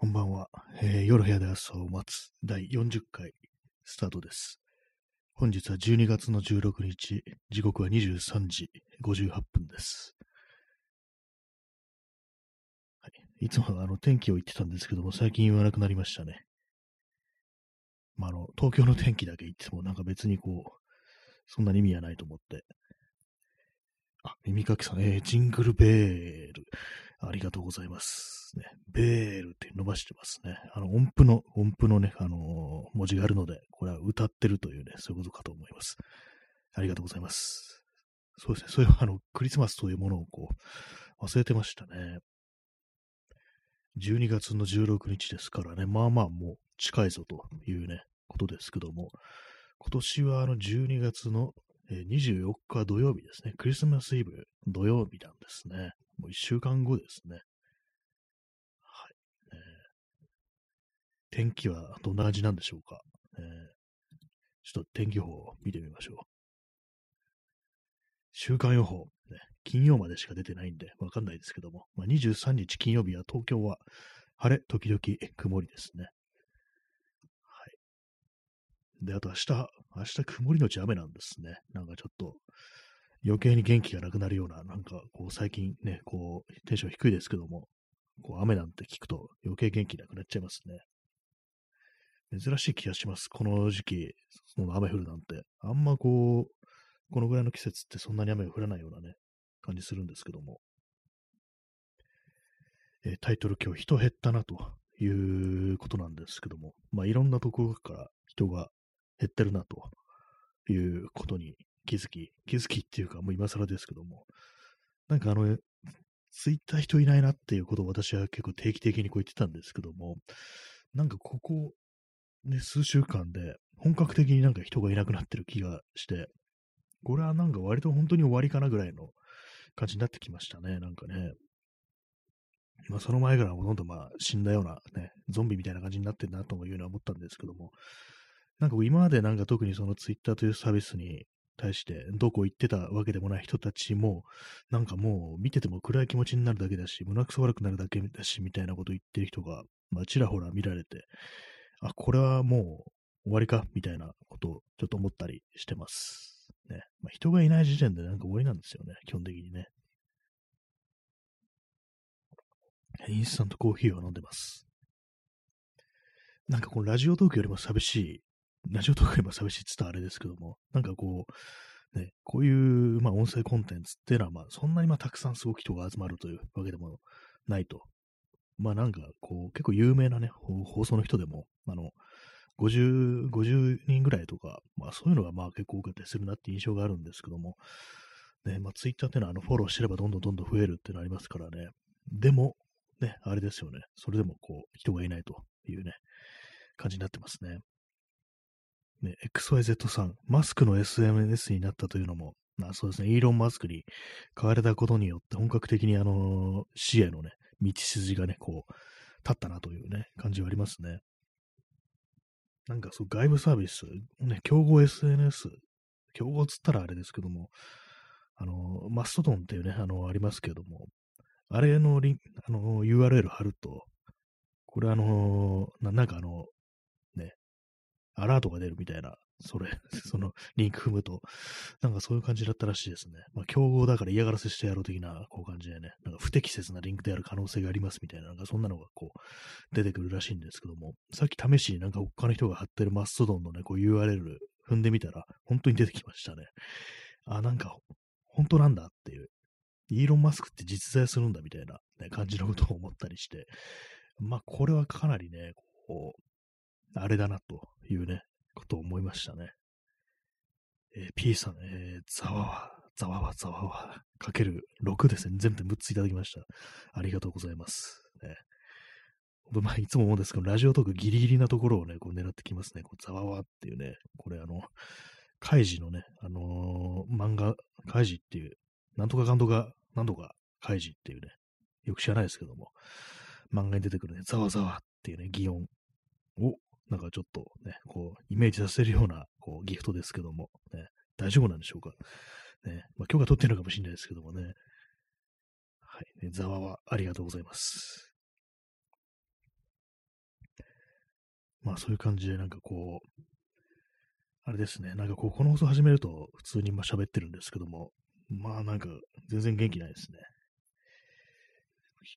こんばんは、えー夜部屋で朝を待つ第40回スタートです。本日は12月の16日、時刻は23時58分です。はい、いつもあの天気を言ってたんですけども、最近言わなくなりましたね。まあ、あの、東京の天気だけ言ってもなんか別にこう、そんなに意味はないと思って。耳かきさん、えージングルベール。ありがとうございます。ね、ベールって伸ばしてますね。あの、音符の、音符のね、あのー文字があるので、これは歌ってるというね、そういうことかと思います。ありがとうございます。そうですね、そういう、あの、クリスマスというものをこう、忘れてましたね。12月の16日ですからね、まあまあもう近いぞというね、ことですけども、今年はあの12月のえ24日土曜日ですね。クリスマスイブ土曜日なんですね。もう1週間後ですね。はい。えー天気はどんな感じなんでしょうか？えーちょっと天気予報を見てみましょう。週間予報、ね、金曜までしか出てないんでわかんないですけども、まあ、23日金曜日は東京は晴れ、時々曇りですね。はい。で、あと明日、明日曇りのち雨なんですね。なんかちょっと余計に元気がなくなるような、なんかこう最近ね、こうテンション低いですけども、こう雨なんて聞くと余計元気なくなっちゃいますね。珍しい気がします。この時期、その雨降るなんて。あんまこう、このぐらいの季節ってそんなに雨が降らないようなね、感じするんですけども。えータイトル今日人減ったなということなんですけども、まあいろんなところから人が減ってるなと。いうことに気づき、気づきっていうかもう今更ですけども、なんかあの、ツイッター人いないなっていうことを私は結構定期的にこう言ってたんですけども、なんかここ、ね、数週間で本格的になんか人がいなくなってる気がして、これはなんか割と本当に終わりかなぐらいの感じになってきましたね、なんかね。まあその前からほとんどまあ死んだようなね、ゾンビみたいな感じになってるなというのは思ったんですけども、なんか今までなんか特にそのツイッターというサービスに対してどこ行ってたわけでもない人たちも、なんかもう見てても暗い気持ちになるだけだし、胸くそ悪くなるだけだし、みたいなこと言ってる人が、まあちらほら見られて、あ、これはもう終わりか、みたいなことをちょっと思ったりしてます。ね。まあ人がいない時点でなんか終わりなんですよね、基本的にね。インスタントコーヒーを飲んでます。なんかこのラジオトークよりも寂しい、ラジオトークよりも寂しいって言ったらあれですけども、なんかこう、ね、こういう、まあ、音声コンテンツっていうのは、まあ、そんなにまあ、たくさんすごく人が集まるというわけでもないと。まあ、なんか、こう、結構有名なね、放送の人でも、あの、50、50人ぐらいとか、まあ、そういうのがまあ結構多かったりするなって印象があるんですけども、ね、まあ、ツイッターっていうのは、あの、フォローしてればどんどんどんどん増えるっていうのありますからね。でも、ね、あれですよね。それでも、こう、人がいないというね、感じになってますね。ね、XYZ さん、マスクの SNS になったというのも、まあそうですね、イーロン・マスクに変われたことによって、本格的にあの、死へのね、道筋がね、こう、立ったなというね、感じはありますね。なんかそう、外部サービス、ね、競合 SNS、競合つったらあれですけども、あの、マストドンっていうね、あの、ありますけども、あれのリンあの、URL 貼ると、これあの、なんかあの、アラートが出るみたいな、それ、そのリンク踏むと、なんかそういう感じだったらしいですね。まあ、競合だから嫌がらせしてやろう的な、こう感じでね、なんか不適切なリンクである可能性がありますみたいな、なんかそんなのがこう、出てくるらしいんですけども、さっき試しになんか他の人が貼ってるマストドンのね、こう URL 踏んでみたら、本当に出てきましたね。あ、なんか、本当なんだっていう。イーロン・マスクって実在するんだみたいな、ね、感じのことを思ったりして、まあ、これはかなりね、こう、あれだなというね、ことを思いましたね。えー P さん、えー、ざわわ、ざわわ、ざわわ、かける6ですね。全部で6ついただきました。ありがとうございます。ね、ほんとまあ、いつも思うんですけど、ラジオトークギリギリなところをね、こう狙ってきますね。こうざわわっていうね、これあの、カイジのね、あのー漫画、カイジっていう、なんとかかんとか、なんとか、カイジっていうね、よく知らないですけども、漫画に出てくるね、ざわざわっていうね、擬音を、なんかちょっとね、こう、イメージさせるような、こう、ギフトですけども、ね、大丈夫なんでしょうか？ね、まあ、許可取ってるのかもしれないですけどもね。はい、ね、ざわわ、ありがとうございます。まあそういう感じでなんかこう、あれですね、なんかこう、この放送始めると普通にまあ喋ってるんですけども、まあなんか全然元気ないですね。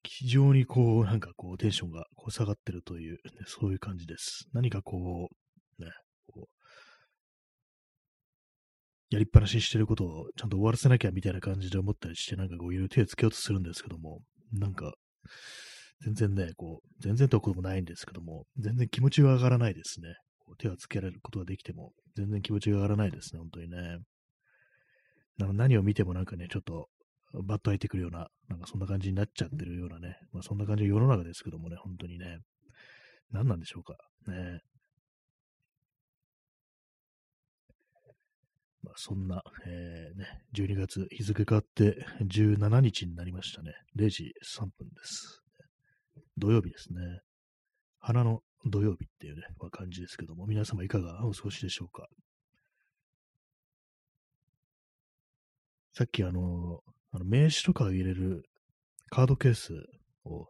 非常にこう、なんかこう、テンションがこう下がってるという、ね、そういう感じです。何かこう、ね、こう、やりっぱなししてることをちゃんと終わらせなきゃみたいな感じで思ったりして、なんかこう、いろいろ手をつけようとするんですけども、なんか、全然ね、こう、全然とこともないんですけども、全然気持ちが上がらないですね。こう手をつけられることができても、全然気持ちが上がらないですね、本当にね。何を見てもなんかね、ちょっと、バッと開いてくるような、なんかそんな感じになっちゃってるようなね、まあそんな感じの世の中ですけどもね、本当にね、何なんでしょうか。ね。まあそんな、えー、ね、12月日付変わって17日になりましたね。0時3分です。土曜日ですね。花の土曜日っていうね、まあ、感じですけども、皆様いかがお過ごしでしょうか。さっきあの、あの名刺とかを入れるカードケースを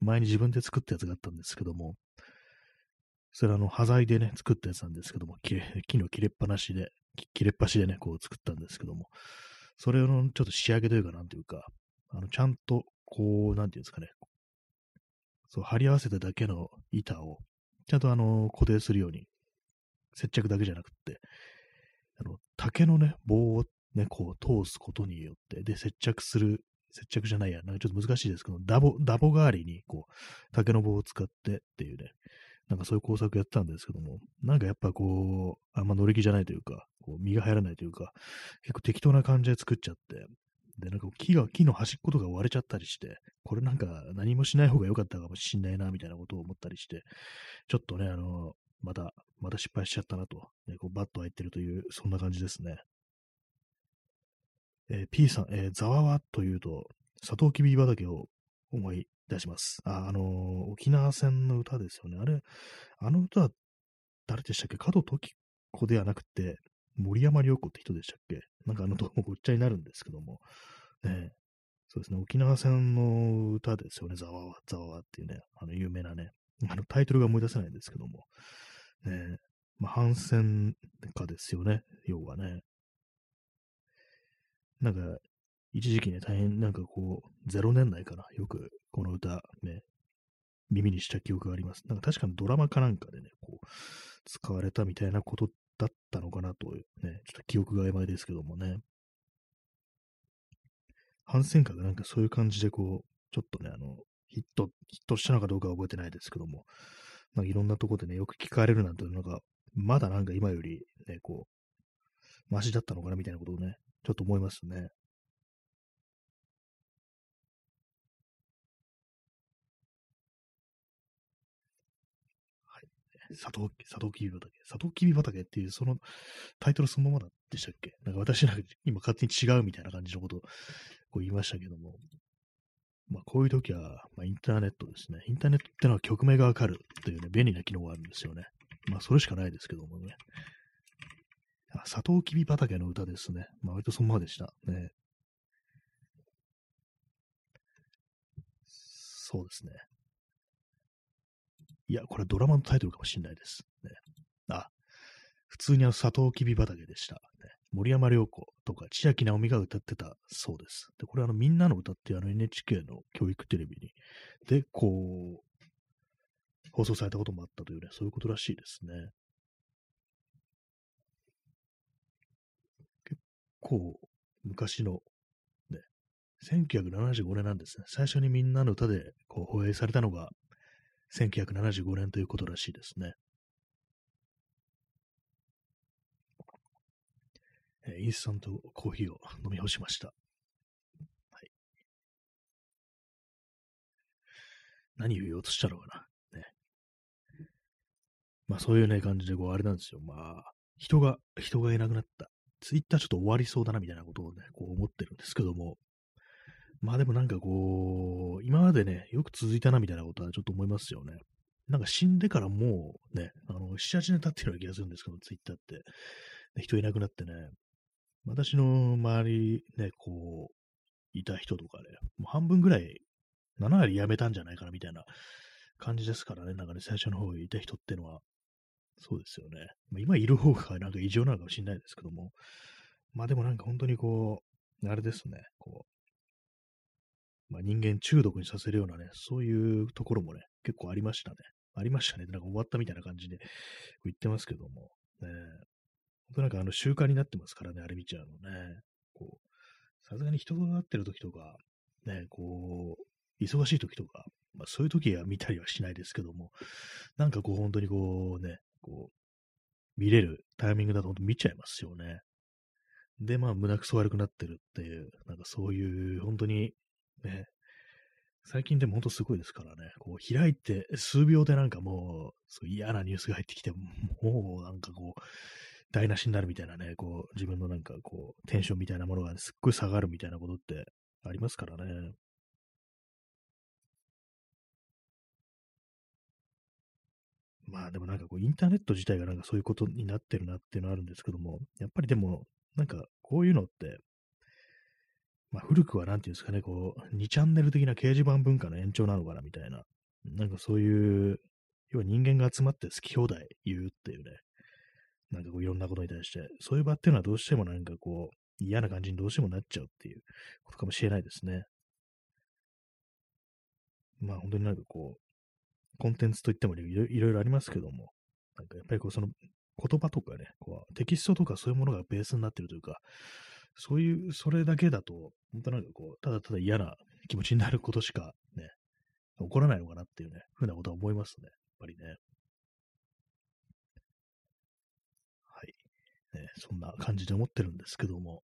前に自分で作ったやつがあったんですけども、それはあの、端材でね、作ったやつなんですけども、木の切れっぱなしで、切れっ端でね、こう作ったんですけども、それのちょっと仕上げというか、なんていうか、あの、ちゃんと、こう、なんていうんですかね、そう、貼り合わせただけの板を、ちゃんとあの、固定するように、接着だけじゃなくって、あの、竹のね、棒をね、こう通すことによって、で、接着する、接着じゃないや、なんかちょっと難しいですけど、ダボ、ダボ代わりに、こう、竹の棒を使ってっていうね、なんかそういう工作やってたんですけども、なんかやっぱこう、あんま乗り気じゃないというか、こう身が入らないというか、結構適当な感じで作っちゃって、で、なんか木が、木の端っことか割れちゃったりして、これなんか何もしない方が良かったかもしんないな、みたいなことを思ったりして、ちょっとね、あの、また、また失敗しちゃったなと、ね、こうバット入ってるという、そんな感じですね。えー、P さん、えー、ザワワというと、サトウキビ畑を思い出します。あ、あのー、沖縄戦の歌ですよね。あれ、あの歌は誰でしたっけ？加藤時子ではなくて、森山良子って人でしたっけ？なんかあの、どうもごっちゃになるんですけども、ね、そうですね、沖縄戦の歌ですよね、ザワワ、ザワワっていうね、あの、有名なね、あの、タイトルが思い出せないんですけども、ね、まあ、反戦歌ですよね、要はね。なんか、一時期ね、大変なんかこう、0年代かな、よくこの歌ね、耳にした記憶があります。なんか確かにドラマかなんかでね、こう、使われたみたいなことだったのかなと、ね、ちょっと記憶が曖昧ですけどもね。反戦歌がなんかそういう感じでこう、ちょっとね、あの、ヒット、ヒットしたのかどうかは覚えてないですけども、まあ、いろんなとこでね、よく聞かれるなんていうのが、まだなんか今よりね、こう、マシだったのかなみたいなことをね、ちょっと思いますね。はい。サトウ、サトウキビ畑。サトウキビ畑っていう、そのタイトルそのままでしたっけ？なんか私なんか今勝手に違うみたいな感じのことをこう言いましたけども。まあこういう時は、まあインターネットですね。インターネットってのは曲名がわかるというね、便利な機能があるんですよね。まあそれしかないですけどもね。サトウキビ畑の歌ですね。まあ、割とそのままでした。ね。そうですね。いや、これドラマのタイトルかもしれないです。ね、あ、普通にあの、サトウキビ畑でした。ね、森山良子とか千秋直美が歌ってたそうです。で、これあの、みんなの歌ってあの NHK の教育テレビに、で、こう、放送されたこともあったというね、そういうことらしいですね。構昔の、ね、1975年なんですね。最初にみんなの歌でこう放映されたのが1975年ということらしいですね。えインスタントコーヒーを飲み干しました。はい。何を言おうとしたのかな。ね。まあそういうね、感じで、こう、あれなんですよ。まあ、人が、人がいなくなった。ツイッターちょっと終わりそうだなみたいなことをね、こう思ってるんですけども、まあでもなんかこう、今までね、よく続いたなみたいなことはちょっと思いますよね。なんか死んでからもうね、あの、7、8年経ってるような気がするんですけど、ツイッターって。人いなくなってね、私の周りね、こう、いた人とかね、もう半分ぐらい、7割辞めたんじゃないかなみたいな感じですからね、なんかね、最初の方にいた人ってのは。そうですよね。まあ、今いる方がなんか異常なのかもしれないですけども。まあでもなんか本当にこう、あれですね、こう、まあ、人間中毒にさせるようなね、そういうところもね、結構ありましたね。ありましたね。なんか終わったみたいな感じで言ってますけども。ね、本当なんかあの習慣になってますからね、あれ見ちゃうのね。こう、さすがに人と会ってる時とか、ね、こう、忙しい時とか、まあそういう時は見たりはしないですけども、なんかこう本当にこうね、こう、見れるタイミングだと本当見ちゃいますよね。で、まあ胸くそ悪くなってるっていう、なんかそういう本当にね、最近でも本当すごいですからね、こう開いて数秒でなんかもう、そう嫌なニュースが入ってきて、もうなんかこう、台無しになるみたいなね、こう自分のなんかこう、テンションみたいなものがすっごい下がるみたいなことってありますからね。まあでもなんかこうインターネット自体がなんかそういうことになってるなっていうのはあるんですけども、やっぱりでもなんかこういうのってまあ、古くはなんていうんですかね、こう、2チャンネル的な掲示板文化の延長なのかなみたいな、なんかそういう、要は人間が集まって好き放題言うっていうね、なんかこういろんなことに対して、そういう場っていうのはどうしてもなんかこう、嫌な感じにどうしてもなっちゃうっていうことかもしれないですね。まあ本当になんかこう、コンテンツといってもいろいろありますけども、なんかやっぱりこうその言葉とかね、こうテキストとかそういうものがベースになってるというか、そういう、それだけだと、本当なんかこう、ただただ嫌な気持ちになることしかね、起こらないのかなっていうね、ふうなことは思いますね。やっぱりね。はい。ね、そんな感じで思ってるんですけども。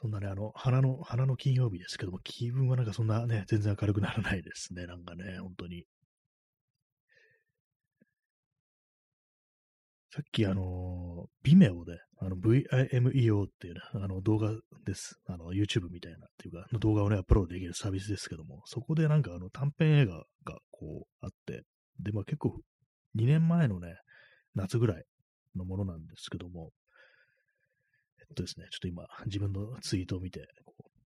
そんなね、あの、花の、花の金曜日ですけども、気分はなんかそんなね、全然明るくならないですね。なんかね、本当に。さっきあの、ビメオで、あの VIMEO っていうね、あの動画です。あの YouTube みたいなっていうか、の動画をね、アップロードできるサービスですけども、そこでなんかあの短編映画がこうあって、で、まあ結構2年前のね、夏ぐらいのものなんですけども、とですね、ちょっと今 自分のツイートを見て、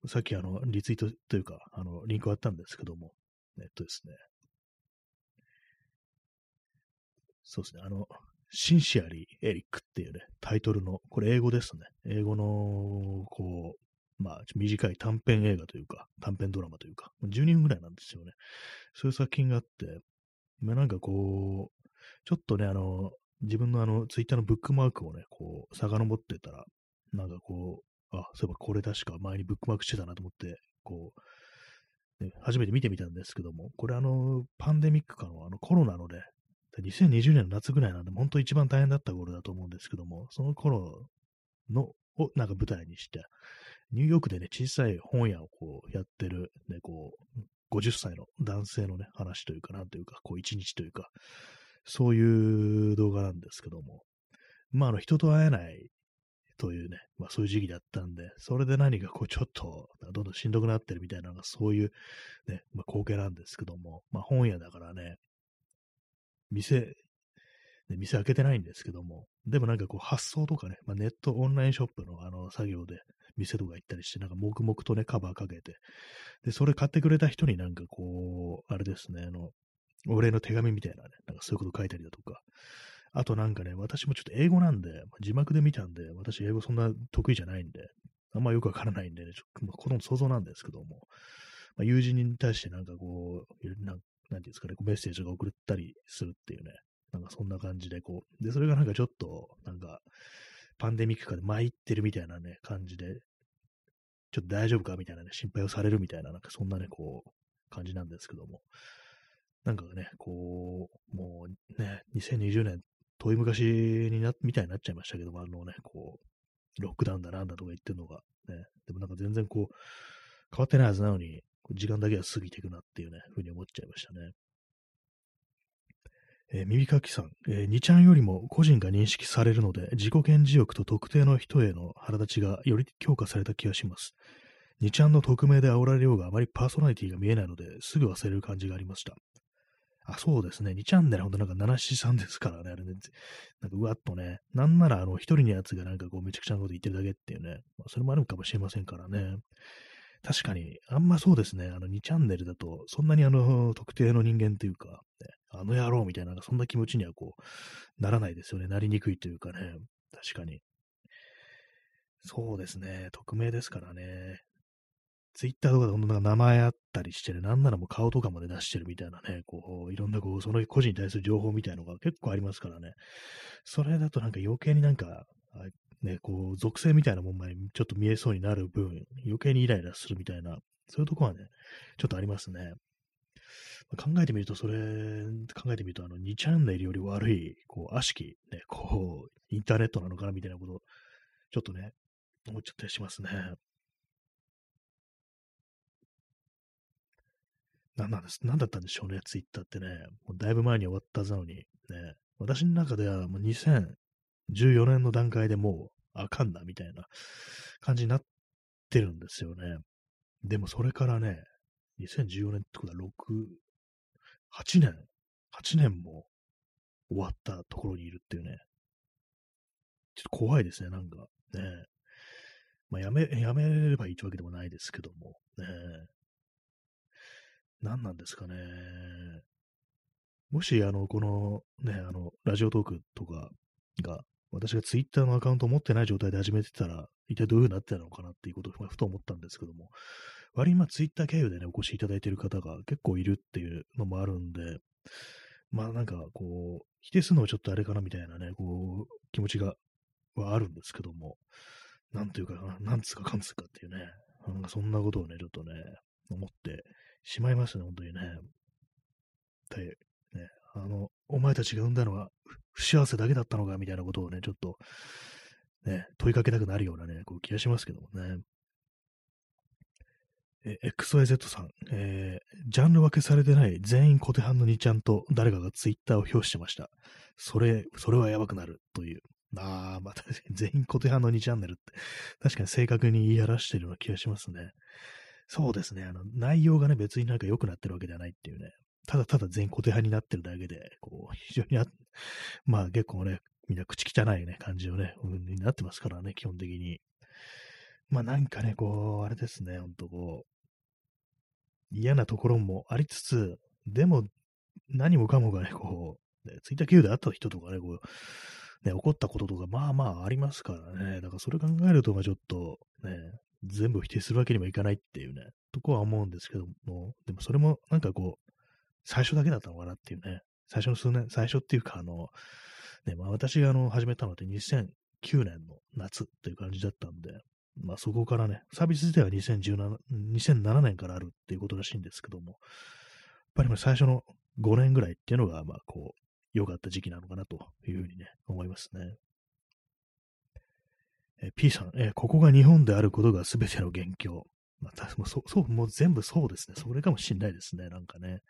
さっきあのリツイートというか、あのリンクあったんですけども、えっとですね、そうですね、あの、シンシアリー・エリックっていうね、タイトルの、これ英語ですね。英語の、こう、まあ、短い短編映画というか、短編ドラマというか、12分ぐらいなんですよね。そういう作品があって、まあ、なんかこう、ちょっとね、あの、自分のあの、ツイッターのブックマークをね、こう、遡ってたら、なんかこう、あ、そういえばこれ確か前にブックマークしてたなと思って、こう、ね、初めて見てみたんですけども、これあの、パンデミックかのあのコロナのね、2020年の夏ぐらいなんで、本当一番大変だった頃だと思うんですけども、その頃の、をなんか舞台にして、ニューヨークでね、小さい本屋をこうやってる、ね、こう、50歳の男性のね、話というか、なんというか、こう、一日というか、そういう動画なんですけども、まあ、あの、人と会えないというね、まあそういう時期だったんで、それで何かこうちょっと、どんどんしんどくなってるみたいなのがそういうね、まあ光景なんですけども、まあ本屋だからね、店、ね、店開けてないんですけども、でもなんかこう発送とかね、まあ、ネットオンラインショップのあの作業で店とか行ったりして、なんか黙々とね、カバーかけて、で、それ買ってくれた人になんかこう、あれですね、あの、お礼の手紙みたいなね、なんかそういうこと書いたりだとか、あとなんかね、私もちょっと英語なんで、字幕で見たんで、私英語そんな得意じゃないんで、あんまよくわからないんでね、ちょっとこの想像なんですけども、まあ、友人に対してなんかこう、なんなんていうんですかね、メッセージが送ったりするっていうね、なんかそんな感じで、こう、で、それがなんかちょっと、なんか、パンデミック下で参ってるみたいなね、感じで、ちょっと大丈夫かみたいなね、心配をされるみたいな、なんかそんなね、こう、感じなんですけども、なんかね、こう、もうね、2020年、遠い昔にな、みたいになっちゃいましたけども、あのね、こう、ロックダウンだなんだとか言ってるのが、ね、でもなんか全然こう、変わってないはずなのに、時間だけは過ぎていくなっていうね、ふうに思っちゃいましたね。えー、耳かきさん、えー、2ちゃんよりも個人が認識されるので、自己顕示欲と特定の人への腹立ちがより強化された気がします。2ちゃんの匿名で煽られようがあまりパーソナリティが見えないので、すぐ忘れる感じがありました。あ、そうですね。2チャンネルほんとなんか七七さんですからね。あれね。なんかうわっとね。なんならあの一人のやつがなんかこうめちゃくちゃなこと言ってるだけっていうね。まあ、それもあるかもしれませんからね。確かに、あんまそうですね、あの2チャンネルだと、そんなにあの、特定の人間というか、ね、あの野郎みたいな、そんな気持ちにはこう、ならないですよね。なりにくいというかね、確かに。そうですね、匿名ですからね。ツイッターとかでほんと名前あったりしてね、なんならもう顔とかまで出してるみたいなね、こう、いろんなこう、その個人に対する情報みたいなのが結構ありますからね。それだとなんか余計になんか、ね、こう、属性みたいなもんまでちょっと見えそうになる分、余計にイライラするみたいな、そういうとこはね、ちょっとありますね。考えてみると、それ、考えてみると、あの、2チャンネルより悪い、こう、悪しき、ね、こう、インターネットなのかなみたいなこと、ちょっとね、思っちゃったりしますね。なんなんです、なんだったんでしょうね、ツイッターってね。もうだいぶ前に終わったはずなのに、ね。私の中ではもう2014年の段階でもうあかんな、みたいな感じになってるんですよね。でもそれからね、2014年ってことは6、8年 ?8 年も終わったところにいるっていうね。ちょっと怖いですね、なんか。ね。まあ、やめ、やめればいいってわけでもないですけども。ね。何なんですかね。もし、あの、この、ね、あの、ラジオトークとかが、私がツイッターのアカウントを持ってない状態で始めてたら、一体どういう風になってたのかなっていうことをふと思ったんですけども、割にまあツイッター経由でね、お越しいただいている方が結構いるっていうのもあるんで、まあなんかこう、否定するのはちょっとあれかなみたいなね、こう、気持ちが、はあるんですけども、なんというか、なんつうかかんつうかっていうね、なんかそんなことをね、ちょっとね、思ってしまいましたね、本当にね。で、ね、あの、お前たちが産んだのは不幸せだけだったのかみたいなことをね、ちょっと、ね、問いかけたくなるようなね、こう気がしますけどもね。え、XYZ さん、えー、ジャンル分けされてない全員小手半の2ちゃんと誰かがツイッターを表してました。それ、それはやばくなるという。ああ、また、全員小手半の2チャンネルって、確かに正確に言い表してるような気がしますね。そうですね。あの、内容がね、別になんか良くなってるわけではないっていうね。ただただ全固定派になってるだけで、こう、非常にあ、まあ結構ね、みんな口汚いね、感じのね、になってますからね、基本的に。まあなんかね、こう、あれですね、ほんとこう、嫌なところもありつつ、でも、何もかもがね、こう、ね、ツイッター経由で会った人とかね、こう、ね、起こったこととか、まあまあありますからね。だからそれ考えると、まあちょっと、ね、全部否定するわけにもいかないっていうね、とこは思うんですけども、でもそれもなんかこう、最初だけだったのかなっていうね、最初の数年、最初っていうか、あの、ね、まあ私があの始めたのって2009年の夏っていう感じだったんで、まあそこからね、サービス自体は2017 2007年からあるっていうことらしいんですけども、やっぱり最初の5年ぐらいっていうのが、まあこう、良かった時期なのかなというふうにね、思いますね。え P さん、えここが日本であることが全ての元凶。まあ、もそう、そう、もう全部そうですね。それかもしんないですね。なんかね。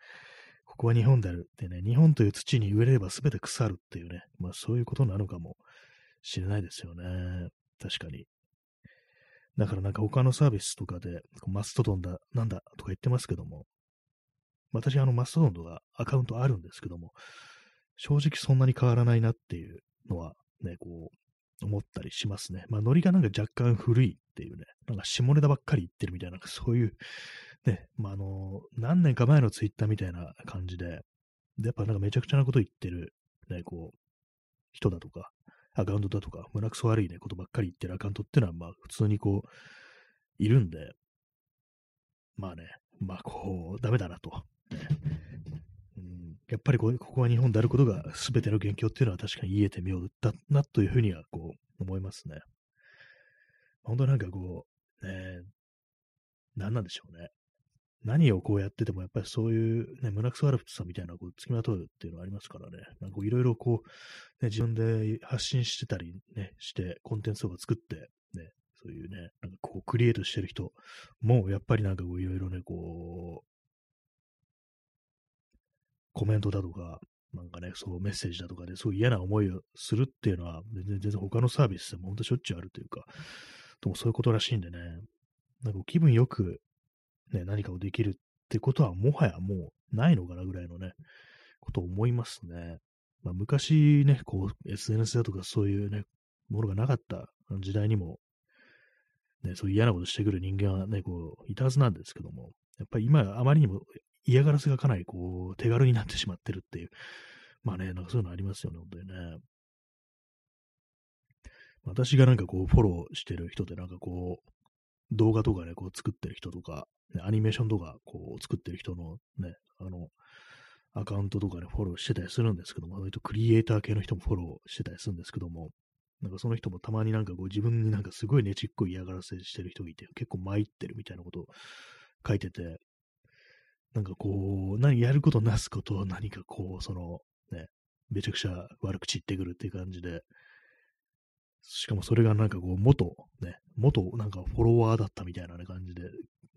ここは日本であるってね、日本という土に植えれば全て腐るっていうね、まあそういうことなのかもしれないですよね。確かに。だからなんか他のサービスとかで、マストドンだ、なんだとか言ってますけども、私あのマストドンとかアカウントあるんですけども、正直そんなに変わらないなっていうのはね、こう、思ったりしますね。まあ、ノリがなんか若干古いっていうね、なんか下ネタばっかり言ってるみたいな、そういう、ね、まあ、あの、何年か前のツイッターみたいな感じで、で、やっぱなんかめちゃくちゃなこと言ってる、ね、こう、人だとか、アカウントだとか、胸くそ悪いね、ことばっかり言ってるアカウントっていうのは、まあ、普通にこう、いるんで、まあね、まあ、こう、ダメだなと。やっぱりここは日本であることが全ての元凶っていうのは確かに言えてみようだなというふうにはこう思いますね。本当なんかこう、ね、何なんでしょうね。何をこうやっててもやっぱりそういうね、胸くそ悪さんみたいなこう付きまとうっていうのはありますからね。なんかいろいろこう、ね、自分で発信してたりね、してコンテンツとか作って、ね、そういうね、なんかこうクリエイトしてる人もやっぱりなんかこういろいろね、こう、コメントだとか、なんかね、そうメッセージだとかですごい嫌な思いをするっていうのは、全然全然他のサービスでも本当しょっちゅうあるというか、でもそういうことらしいんでね、なんか気分よく、ね、何かをできるってことはもはやもうないのかなぐらいのね、ことを思いますね。まあ、昔ね、こう SNS だとかそういうね、ものがなかった時代にも、ね、そういう嫌なことしてくる人間はね、こう、いたはずなんですけども、やっぱり今、あまりにも嫌がらせがかなりこう、手軽になってしまってるっていう、まあね、なんかそういうのありますよね、本当にね。私がなんかこう、フォローしてる人でなんかこう、動画とかね、こう作ってる人とか、アニメーションとかこう作ってる人のね、あの、アカウントとかね、フォローしてたりするんですけども、割とクリエイター系の人もフォローしてたりするんですけども、なんかその人もたまになんかこう自分になんかすごいねちっこい嫌がらせしてる人がいて、結構参ってるみたいなことを書いてて、なんかこう、何やることなすこと何かこう、その、ね、めちゃくちゃ悪口言ってくるっていう感じで、しかもそれがなんかこう、元、ね、元なんかフォロワーだったみたいな、感じで、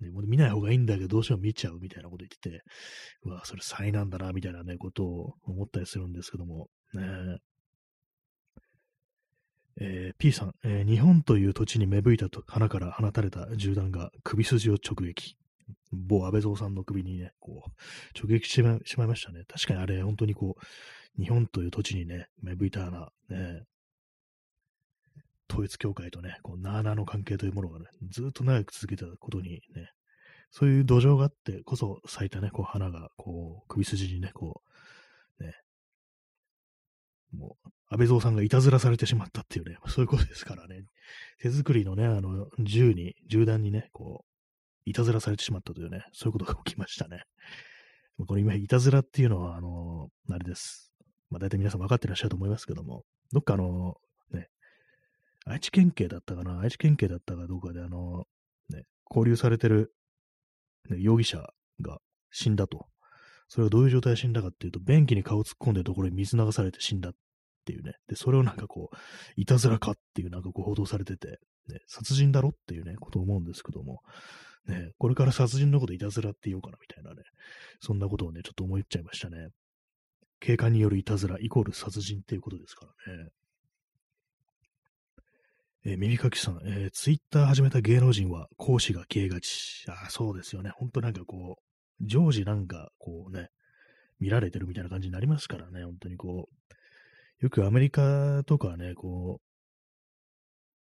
ね、もう見ない方がいいんだけど、どうしても見ちゃうみたいなこと言ってて、うわ、それ災難だな、みたいなね、ことを思ったりするんですけども、ね。えー、P さん、えー、日本という土地に芽吹いたと花から放たれた銃弾が首筋を直撃。某安倍蔵さんの首にね、こう、直撃してしまいましたね。確かにあれ、本当にこう、日本という土地にね、芽吹いた花、ね、統一教会とね、こう、なーなーの関係というものがね、ずっと長く続けたことにね、そういう土壌があってこそ咲いたね、こう、花が、こう、首筋にね、こう、ね、もう、安倍蔵さんがいたずらされてしまったっていうね、そういうことですからね、手作りのね、あの、銃に、銃弾にね、こう、いたずらされてしまったというね、そういうことが起きましたね。これ今、いたずらっていうのは、あの、あれです。まあ、大体皆さん分かってらっしゃると思いますけども、どっかあの、ね、愛知県警だったかな、愛知県警だったかどうかで、あの、ね、交流されてる、ね、容疑者が死んだと。それがどういう状態で死んだかっていうと、便器に顔突っ込んでるところに水流されて死んだっていうね。で、それをなんかこう、いたずらかっていうなんかこう報道されてて、ね、殺人だろっていうね、ことを思うんですけども、ね、これから殺人のこといたずらって言おうかなみたいなね、そんなことをね、ちょっと思っちゃいましたね。警官によるいたずらイコール殺人っていうことですからね。えー、耳かきさん、えー、ツイッター始めた芸能人は講師が消えがち。ああ、そうですよね。ほんとなんかこう、常時なんかこうね、見られてるみたいな感じになりますからね。本当にこう、よくアメリカとかね、こ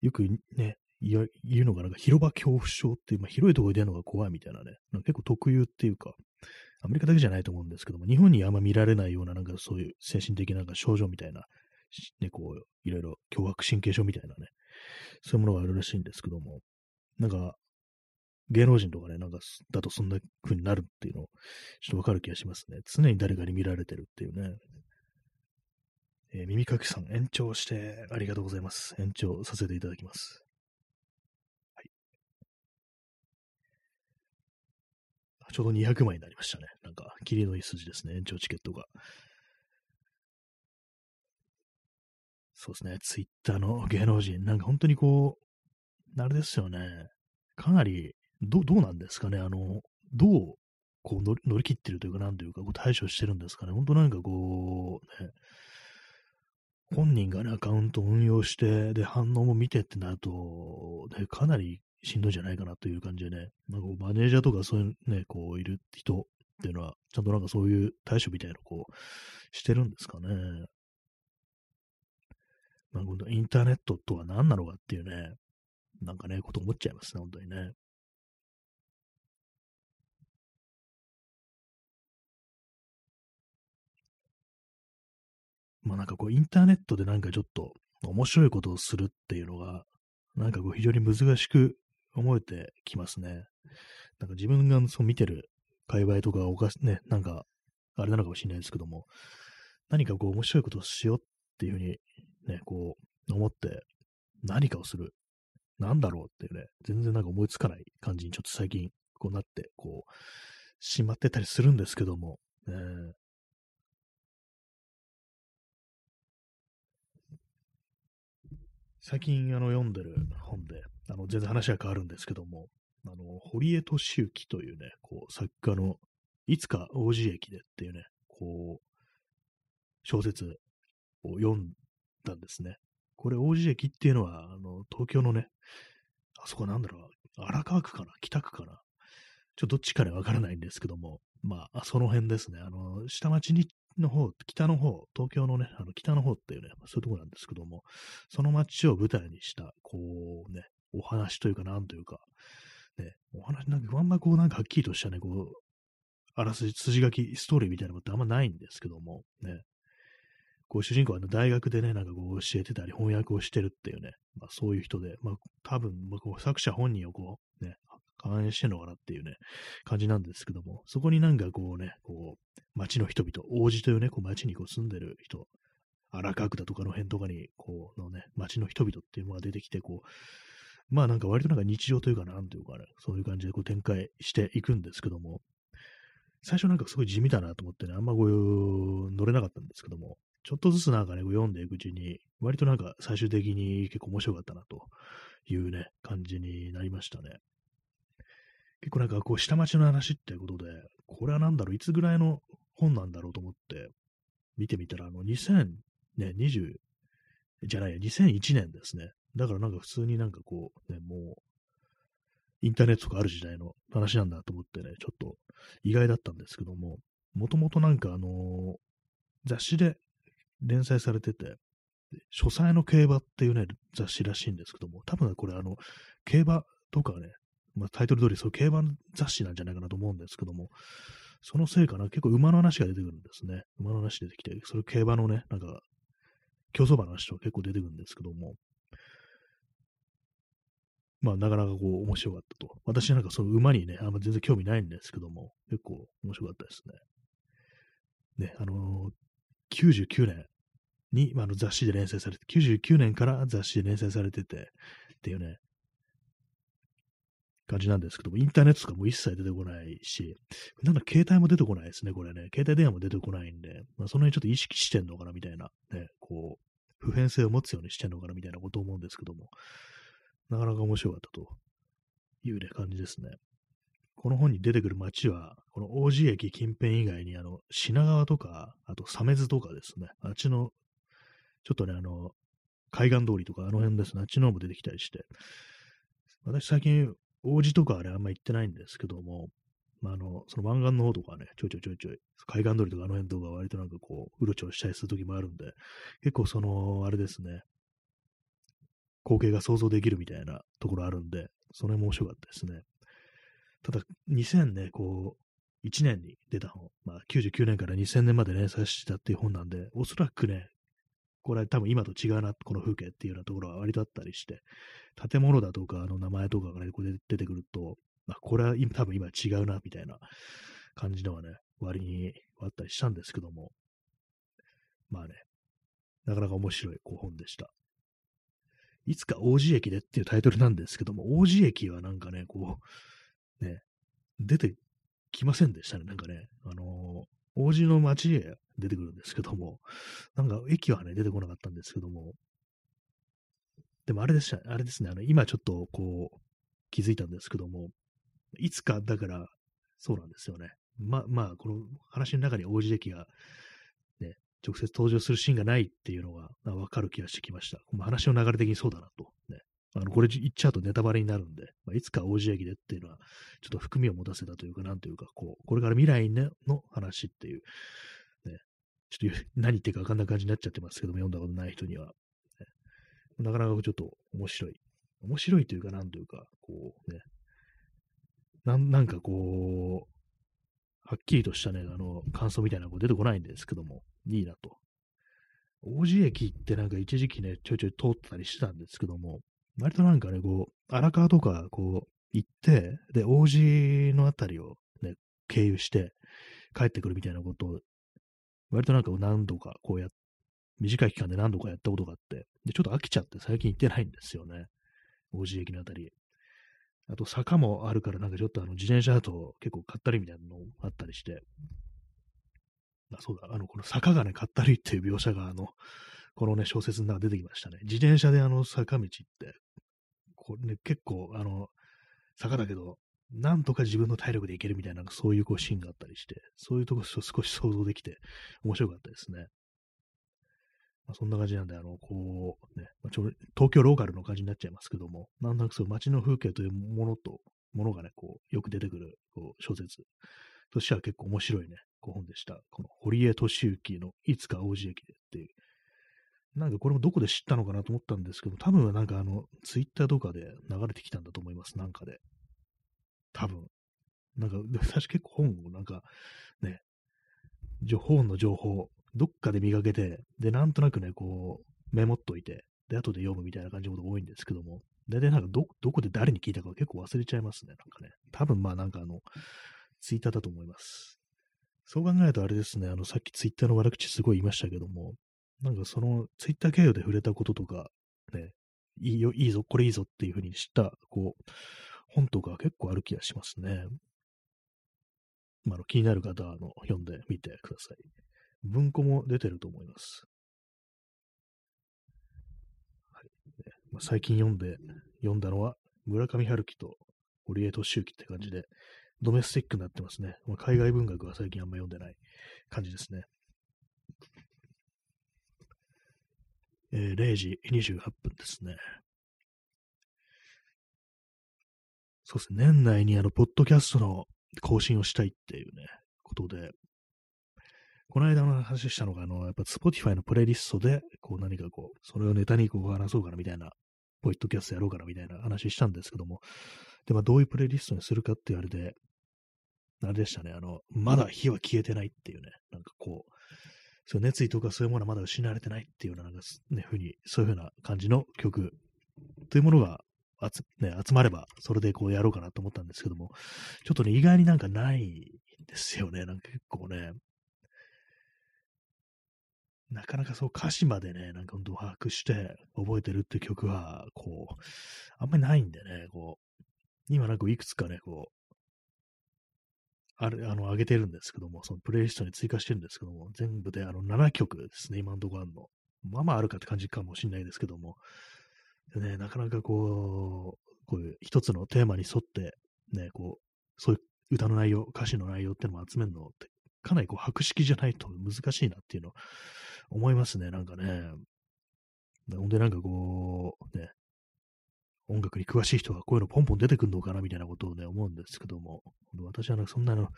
う、よくね、言うのがなんか広場恐怖症っていう、まあ、広いところで出るのが怖いみたいなね、なんか結構特有っていうか、アメリカだけじゃないと思うんですけども、日本にあんま見られないようななんかそういう精神的なんか症状みたいな、ね、こう、いろいろ凶悪神経症みたいなね、そういうものがあるらしいんですけども、なんか、芸能人とかね、なんか、だとそんな風になるっていうの、ちょっとわかる気がしますね。常に誰かに見られてるっていうね。えー、耳かきさん、延長してありがとうございます。延長させていただきます。ちょうど200枚になりましたね。なんか、霧のいい筋ですね。延長チケットが。そうですね。ツイッターの芸能人。なんか本当にこう、あれですよね。かなり、どどうなんですかね。あの、どう、こう乗り乗り切ってるというか、なんというか、こう対処してるんですかね。本当なんかこう、ね、本人がね、アカウントを運用して、で、反応も見てってなると、ね、かなりしんどいんじゃないかなという感じでね、なんかマネージャーとかそういうね、こういる人っていうのは、ちゃんとなんかそういう対処みたいなのこう、してるんですかね。まあ、インターネットとは何なのかっていうね、なんかね、こと思っちゃいますね、本当にね。まあなんかこう、インターネットでなんかちょっと面白いことをするっていうのが、なんかこう非常に難しく思えてきますね。なんか自分がそう見てる界隈とかおかし、ね、なんか、あれなのかもしれないですけども、何かこう面白いことをしようっていうふうにね、こう思って何かをする。なんだろうっていうね、全然なんか思いつかない感じにちょっと最近こうなって、こう、しまってたりするんですけども、ね、最近あの読んでる本で、あの全然話は変わるんですけども、あの、堀江敏之というね、こう、作家の、いつか王子駅でっていうね、こう、小説を読んだんですね。これ、王子駅っていうのは、あの、東京のね、あそこなんだろう、荒川区かな北区かなちょっとどっちかでわからないんですけども、まあ、その辺ですね。あの、下町にの方、北の方、東京のね、あの北の方っていうね、そういうとこなんですけども、その街を舞台にした、こうね、お話というか、なんというか、ね、お話、なんかあんまこうなんかはっきりとしたね、こう、あらすじ、筋書き、ストーリーみたいなことってあんまないんですけども、ね、こう主人公は大学でね、なんかこう教えてたり翻訳をしてるっていうね、まあそういう人で、まあ多分、まあ、こう作者本人をこうね、反映してんのかなっていうね、感じなんですけども、そこになんかこうね、こう、町の人々、王子というね、こう町にこう住んでる人、荒川区だとかの辺とかに、こう、のね、町の人々っていうのが出てきて、こう、まあなんか割となんか日常というかなんというかね、そういう感じでこう展開していくんですけども、最初なんかすごい地味だなと思ってね、あんまこう、乗れなかったんですけども、ちょっとずつなんかね、読んでいくうちに、割となんか最終的に結構面白かったなというね、感じになりましたね。結構なんかこう下町の話ってことで、これはなんだろう、いつぐらいの本なんだろうと思って見てみたら、あの2000、ね、20、じゃないや、2001年ですね。だからなんか普通になんかこう、ね、もう、インターネットとかある時代の話なんだと思ってね、ちょっと意外だったんですけども、もともとなんかあのー、雑誌で連載されてて、書斎の競馬っていうね、雑誌らしいんですけども、多分これあの、競馬とかね、まあ、タイトル通りそう競馬雑誌なんじゃないかなと思うんですけども、そのせいかな、結構馬の話が出てくるんですね。馬の話出てきて、それ競馬のね、なんか、競走馬の話とか結構出てくるんですけども、まあ、なかなかこう、面白かったと。私なんかその馬にね、あんま全然興味ないんですけども、結構面白かったですね。ね、あのー、99年に、まあ、の雑誌で連載されて、99年から雑誌で連載されてて、っていうね、感じなんですけども、インターネットとかも一切出てこないし、なんだ、携帯も出てこないですね、これね。携帯電話も出てこないんで、まあ、その辺ちょっと意識してんのかな、みたいな、ね、こう、普遍性を持つようにしてんのかな、みたいなこと思うんですけども、なかなか面白かったと。いうね、感じですね。この本に出てくる街は、この王子駅近辺以外に、あの、品川とか、あと、鮫洲とかですね、あっちの、ちょっとね、あの、海岸通りとか、あの辺ですね、あっちの方も出てきたりして、私最近王子とかあれあんま行ってないんですけども、まあ、あの、その湾岸の方とかね、ちょいちょいちょいちょい、海岸通りとかあの辺とか割となんかこう、うろちょろしたりする時もあるんで、結構その、あれですね、光景が想像できるみたいなところあるんで、それも面白かったですね。ただ、2000ね、こう、1年に出た本、まあ、99年から2000年まで連載してたっていう本なんで、おそらくね、これ多分今と違うな、この風景っていうようなところは割とあったりして、建物だとか、あの名前とかがね、こう出てくると、あ、これは多分今違うな、みたいな感じのはね、割にあったりしたんですけども、まあね、なかなか面白いこう本でした。いつか王子駅でっていうタイトルなんですけども、王子駅はなんかね、こう、ね、出てきませんでしたね。なんかね、あのー、王子の街へ出てくるんですけども、なんか駅はね、出てこなかったんですけども、でもあれでした、あれですね、あの、今ちょっとこう、気づいたんですけども、いつか、だから、そうなんですよね。ま、まあ、この話の中に王子駅が、直接登場するシーンがないっていうのがわかる気がしてきました。ま話の流れ的にそうだなと。ね、あの、これ言っちゃうとネタバレになるんで、まあ、いつか王子駅でっていうのは、ちょっと含みを持たせたというか、なんというか、こう、これから未来の話っていう、ね、ちょっと何言ってるかわかんない感じになっちゃってますけども、読んだことない人には。ねなかなかちょっと面白い。面白いというか、なんというか、こうね、なん、なんかこう、はっきりとしたね、あの、感想みたいなのが出てこないんですけども、いいなと。王子駅ってなんか一時期ね、ちょいちょい通ったりしてたんですけども、割となんかね、こう、荒川とか、こう、行って、で、王子のあたりをね、経由して帰ってくるみたいなことを、割となんか何度かこうや短い期間で何度かやったことがあって、で、ちょっと飽きちゃって最近行ってないんですよね。王子駅のあたり。あと坂もあるからなんかちょっとあの自転車だと結構かったりみたいなのもあったりして、そうだ、あの、この坂がね、かったりっていう描写があの、このね、小説の中出てきましたね。自転車であの坂道って、これね、結構あの、坂だけど、なんとか自分の体力で行けるみたいな、そういうこうシーンがあったりして、そういうとこ少し想像できて面白かったですね。まあ、そんな感じなんで、あの、こう、ね、まあ、ちょ東京ローカルの感じになっちゃいますけども、なんとなくそう街の風景というものと、ものがね、こう、よく出てくるこう小説としては結構面白いね、本でした。この堀江敏行のいつか王子駅でっていうなんかこれもどこで知ったのかなと思ったんですけど、多分なんかあの、ツイッターとかで流れてきたんだと思います、なんかで。多分。なんか、私結構本をなんか、ね、本の情報、どっかで見かけて、で、なんとなくね、こう、メモっといて、で、後で読むみたいな感じのことが多いんですけども、大体なんかど、どこで誰に聞いたか結構忘れちゃいますね、なんかね。多分まあなんかあの、ツイッターだと思います。そう考えるとあれですね、あの、さっきツイッターの悪口すごい言いましたけども、なんかそのツイッター経由で触れたこととか、ね、いいよ、いいぞ、これいいぞっていうふうに知った、こう、本とか結構ある気がしますね。まあ、の気になる方はあの読んでみてください。文庫も出てると思います。はいまあ、最近読んで、読んだのは、村上春樹と堀江敏之って感じで、ドメスティックになってますね。まあ、海外文学は最近あんま読んでない感じですね。えー、0時28分ですね。そうですね。年内にあの、ポッドキャストの更新をしたいっていうね、ことで、この間の話したのが、あの、やっぱ Spotify のプレイリストで、こう何かこう、それをネタにこう話そうかなみたいな、ポッドキャストやろうかなみたいな話したんですけども、で、まあどういうプレイリストにするかっていうあれで、あれでしたね、あの、まだ火は消えてないっていうね、なんかこう、そう熱意とかそういうものはまだ失われてないっていうような、なんかね、ふうに、そういうふうな感じの曲というものが集,、ね、集まれば、それでこうやろうかなと思ったんですけども、ちょっとね、意外になんかないんですよね。なんか結構ね、なかなかそう歌詞までね、なんか本当把握して覚えてるって曲は、こう、あんまりないんでね、こう、今なんかいくつかね、こう、あれ、あの、上げてるんですけども、そのプレイリストに追加してるんですけども、全部であの7曲ですね、今のところあるの。まあまああるかって感じかもしれないですけども、でね、なかなかこう、こういう一つのテーマに沿って、ね、こう、そういう歌の内容、歌詞の内容ってのを集めるのって、かなりこう白色じゃないと難しいなっていうの思いますね、なんかね。ほんでなんかこう、ね、音楽に詳しい人がこういうのポンポン出てくるのかなみたいなことをね、思うんですけども、私はなんかそんなの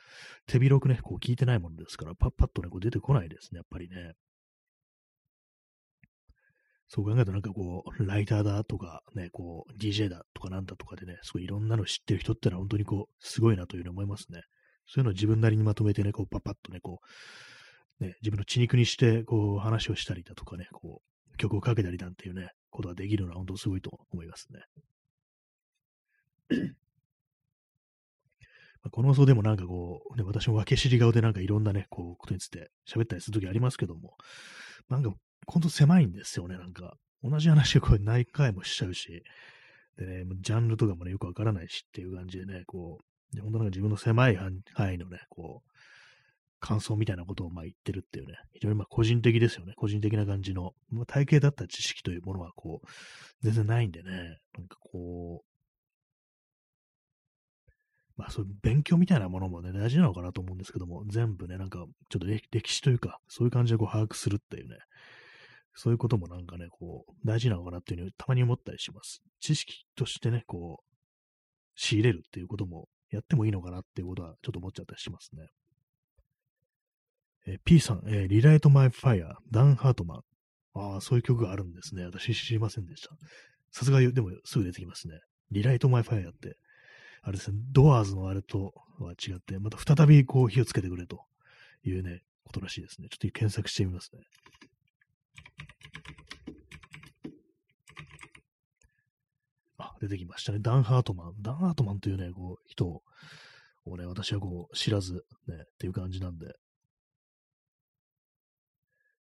手広くね、こう聞いてないものですから、パッパッとね、こう出てこないですね、やっぱりね。そう考えるとなんかこう、ライターだとか、ね、こう、DJ だとかなんだとかでね、すごいいろんなの知ってる人ってのは本当にこう、すごいなというふうに思いますね。そういうのを自分なりにまとめてね、こう、パッパッとね、こう、ね、自分の血肉にして、こう、話をしたりだとかね、こう、曲をかけたりなんていうね、ことができるのは本当すごいと思いますね。この放送でもなんかこう、ね、私も分け知り顔でなんかいろんなね、こう、ことについて喋ったりするときありますけども、なんか、ほんと狭いんですよね、なんか。同じ話をこう何回もしちゃうし、でね、ジャンルとかもね、よくわからないしっていう感じでね、こう、本当なんか自分の狭い範囲のね、こう、感想みたいなことをまあ言ってるっていうね、非常にまあ個人的ですよね。個人的な感じの、まあ、体系だった知識というものはこう、全然ないんでね、なんかこう、まあそういう勉強みたいなものもね、大事なのかなと思うんですけども、全部ね、なんかちょっと歴史というか、そういう感じでこう把握するっていうね、そういうこともなんかね、こう、大事なのかなっていうのをたまに思ったりします。知識としてね、こう、仕入れるっていうこともやってもいいのかなっていうことはちょっと思っちゃったりしますね。えー、P さん、えー、リライトマイファイア、ダン・ハートマン。ああ、そういう曲があるんですね。私知りませんでした。さすが、でもすぐ出てきますね。リライトマイファイアって、あれですね、ドアーズのあれとは違って、また再びこう火をつけてくれというね、ことらしいですね。ちょっと検索してみますね。あ、出てきましたね。ダン・ハートマン。ダン・ハートマンというね、こう、人をね、私はこう、知らず、ね、っていう感じなんで、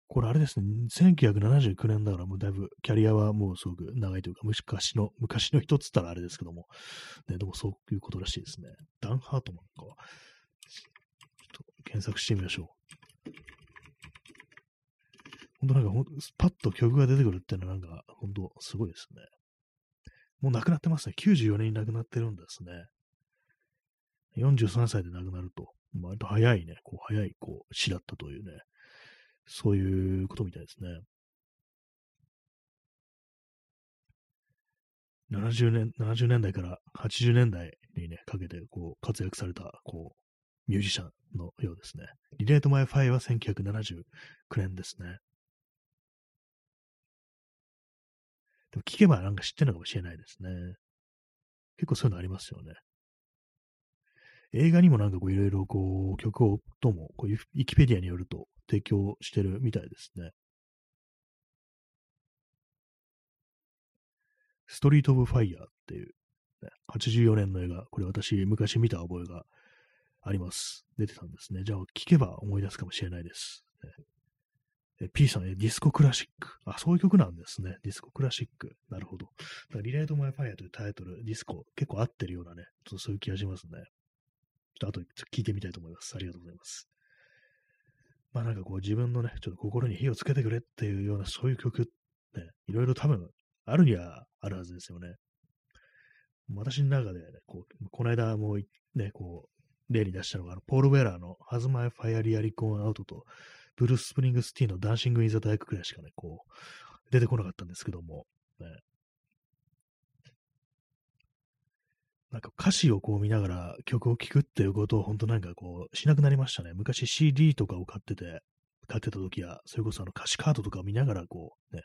これあれですね、1979年だからもうだいぶキャリアはもうすごく長いというか、昔の、昔の人っつったらあれですけども、ね、でもそういうことらしいですね。ダン・ハートマンか。ちょっと検索してみましょう。本当なんかほん、パッと曲が出てくるっていうのはなんか、本当すごいですね。もう亡くなってますね。94年に亡くなってるんですね。43歳で亡くなると、割と早いね、こう早いこう死だったというね、そういうことみたいですね。70年、70年代から80年代にね、かけて、こう、活躍された、こう、ミュージシャンのようですね。リライトマイファイアは1979年ですね。でも聞けばなんか知ってるのかもしれないですね。結構そういうのありますよね。映画にもなんかこういろいろこう曲をともこうウィキペディアによると提供してるみたいですね。ストリート・オブ・ファイヤーっていう、ね、84年の映画、これ私昔見た覚えがあります。出てたんですね。じゃあ聞けば思い出すかもしれないです。ね、P さん、ディスコクラシック。あ、そういう曲なんですね。ディスコクラシック。なるほど。リライト・マイ・ファイヤーというタイトル、ディスコ、結構合ってるようなね、ちょっとそういう気がしますね。ちょっと後で聞いてみたいと思います。ありがとうございます。まあなんかこう自分のね、ちょっと心に火をつけてくれっていうようなそういう曲、ね、いろいろ多分あるにはあるはずですよね。私の中でね、こう、この間もね、こう、例に出したのが、あのポール・ウェラーの Has My Fire Really Gone Out と、ブルース・スプリングスティーンのダンシング・イン・ザ・ダークくらいしかね、こう、出てこなかったんですけども、ね、なんか歌詞をこう見ながら曲を聴くっていうことを本当なんかこうしなくなりましたね。昔 CD とかを買ってて、買ってた時は、それこそあの歌詞カードとかを見ながらこうね、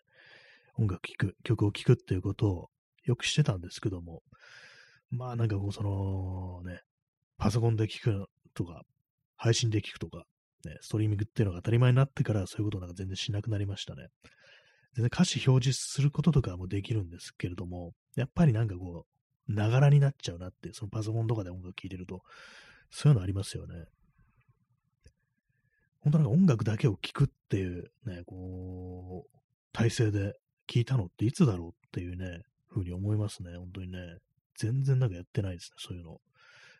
音楽聴く、曲を聴くっていうことをよくしてたんですけども、まあなんかこうそのね、パソコンで聴くとか、配信で聴くとか、ね、ストリーミングっていうのが当たり前になってからそういうことなんか全然しなくなりましたね。全然歌詞表示することとかもできるんですけれども、やっぱりなんかこう、ながらになっちゃうなって、そのパソコンとかで音楽聴いてると、そういうのありますよね。本当なんか音楽だけを聴くっていう、ね、こう、体制で聴いたのっていつだろうっていうね、ふうに思いますね、本当にね。全然なんかやってないですね、そういうの。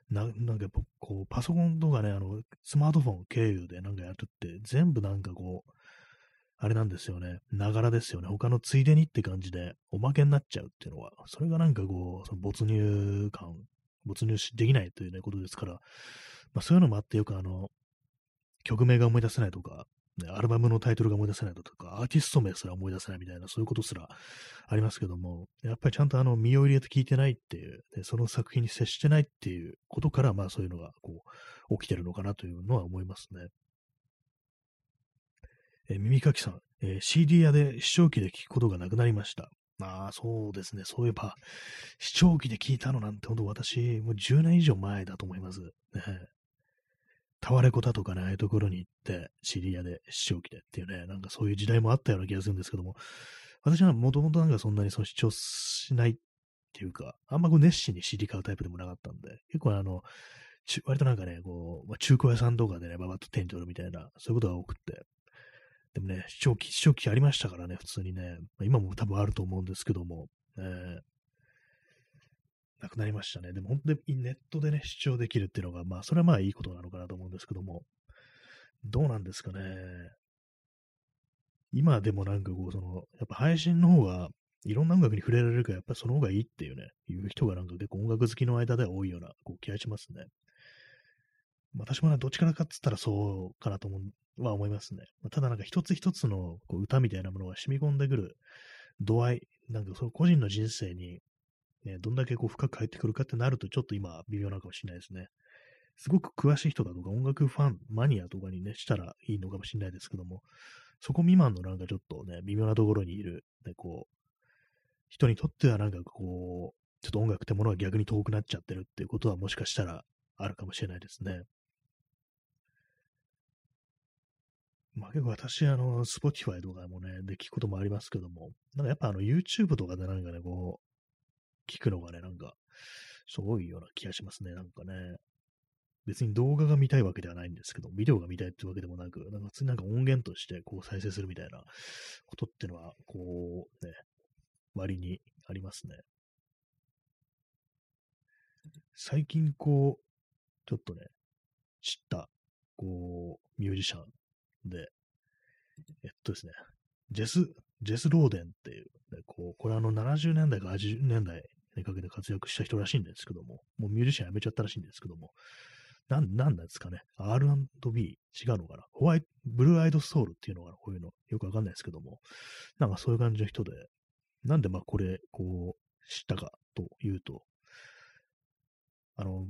ななんかこう、パソコンとかね、あの、スマートフォン経由でなんかやるって、全部なんかこう、あれなんですよね。ながらですよね。他のついでにって感じで、おまけになっちゃうっていうのは、それがなんかこう、その没入感、没入できないというね、ことですから、まあそういうのもあってよくあの、曲名が思い出せないとか、アルバムのタイトルが思い出せないとか、アーティスト名すら思い出せないみたいな、そういうことすらありますけども、やっぱりちゃんとあの、身を入れて聞いてないっていう、ね、その作品に接してないっていうことから、まあそういうのがこう、起きてるのかなというのは思いますね。えー、耳かきさん、えー、CD 屋で視聴器で聞くことがなくなりました。ああ、そうですね。そういえば、視聴器で聞いたのなんて、ほんと私、もう10年以上前だと思います。ね、タワレコだとかね、ああいうところに行って、CD 屋で視聴器でっていうね、なんかそういう時代もあったような気がするんですけども、私はもともとなんかそんなにその視聴しないっていうか、あんまこう熱心に CD 買うタイプでもなかったんで、結構あの、割となんかね、こう、まあ、中古屋さんとかでね、ばばっと手に取るみたいな、そういうことが多くて、でもね、視聴器、視聴器ありましたからね、普通にね。今も多分あると思うんですけども、えー、なくなりましたね。でも本当にネットでね、視聴できるっていうのが、まあ、それはまあいいことなのかなと思うんですけども、どうなんですかね。今でもなんかこう、その、やっぱ配信の方が、いろんな音楽に触れられるから、やっぱその方がいいっていうね、いう人がなんか結構音楽好きの間では多いようなこう気がしますね。私もね、どっちからかっつったらそうかなと思う、は思いますね。ただなんか一つ一つのこう歌みたいなものが染み込んでくる度合い、なんかその個人の人生に、ね、どんだけこう深く入ってくるかってなるとちょっと今微妙なのかもしれないですね。すごく詳しい人だとか音楽ファン、マニアとかにね、したらいいのかもしれないですけども、そこ未満のなんかちょっとね、微妙なところにいる、ね、こう、人にとってはなんかこう、ちょっと音楽ってものが逆に遠くなっちゃってるっていうことはもしかしたらあるかもしれないですね。まあ結構私、あの、Spotify とかもね、で聞くこともありますけども、なんかやっぱあの YouTube とかでなんかね、こう、聞くのがね、なんか、すごいような気がしますね、なんかね。別に動画が見たいわけではないんですけど、ビデオが見たいってわけでもなく、なんか普通になんか音源としてこう再生するみたいなことってのは、こう、ね、割にありますね。最近こう、ちょっとね、知った、こう、ミュージシャンで、えっとですね、ジェス、ジェス・ローデンっていう、ね、こう、これあの70年代か80年代にかけて活躍した人らしいんですけども、もうミュージシャン辞めちゃったらしいんですけども、なん、なんですかね、R&B 違うのかな。ホワイト、ブルーアイドソウルっていうのがこういうの。よくわかんないですけども、なんかそういう感じの人で、なんでまあこれ、こう、知ったかというと、あの、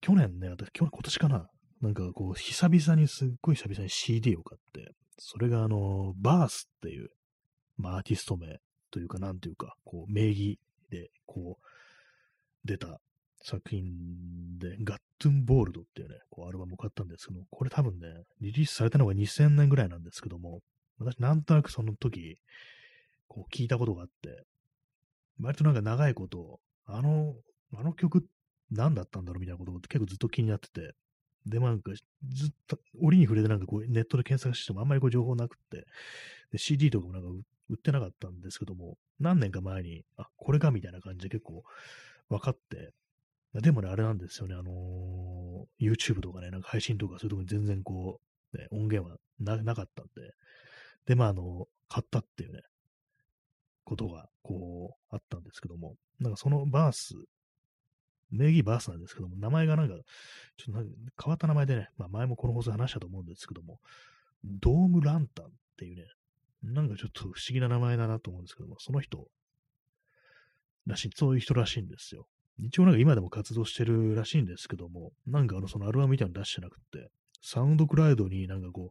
去年ね、私、今年かな、なんかこう、久々に、すっごい久々に CD を買って、それがあの、バースっていう、まあ、アーティスト名というか、なんというか、こう、名義で、こう、出た作品で、ガットゥンボールドっていうね、こうアルバムを買ったんですけどこれ多分ね、リリースされたのが2000年ぐらいなんですけども、私なんとなくその時、こう聞いたことがあって、割となんか長いこと、あの、あの曲何だったんだろうみたいなこと結構ずっと気になってて、で、なんか、ずっと、折に触れてなんかこう、ネットで検索してもあんまりこう情報なくって、で、CD とかもなんか売ってなかったんですけども、何年か前に、あ、これかみたいな感じで結構分かって、でもね、あれなんですよね、あのー、YouTube とかね、なんか配信とかそういうとこに全然こう、ね、音源はなかったんで、で、まあ、あの、買ったっていうね、ことが、こう、あったんですけども、なんかそのバース、名義バースなんですけども、名前がなんか、ちょっと変わった名前でね、まあ前もこの放送話したと思うんですけども、ドームランタンっていうね、なんかちょっと不思議な名前だなと思うんですけども、その人らしい、そういう人らしいんですよ。一応なんか今でも活動してるらしいんですけども、なんかあのそのアルバムみたいなの出してなくって、サウンドクラウドになんかこ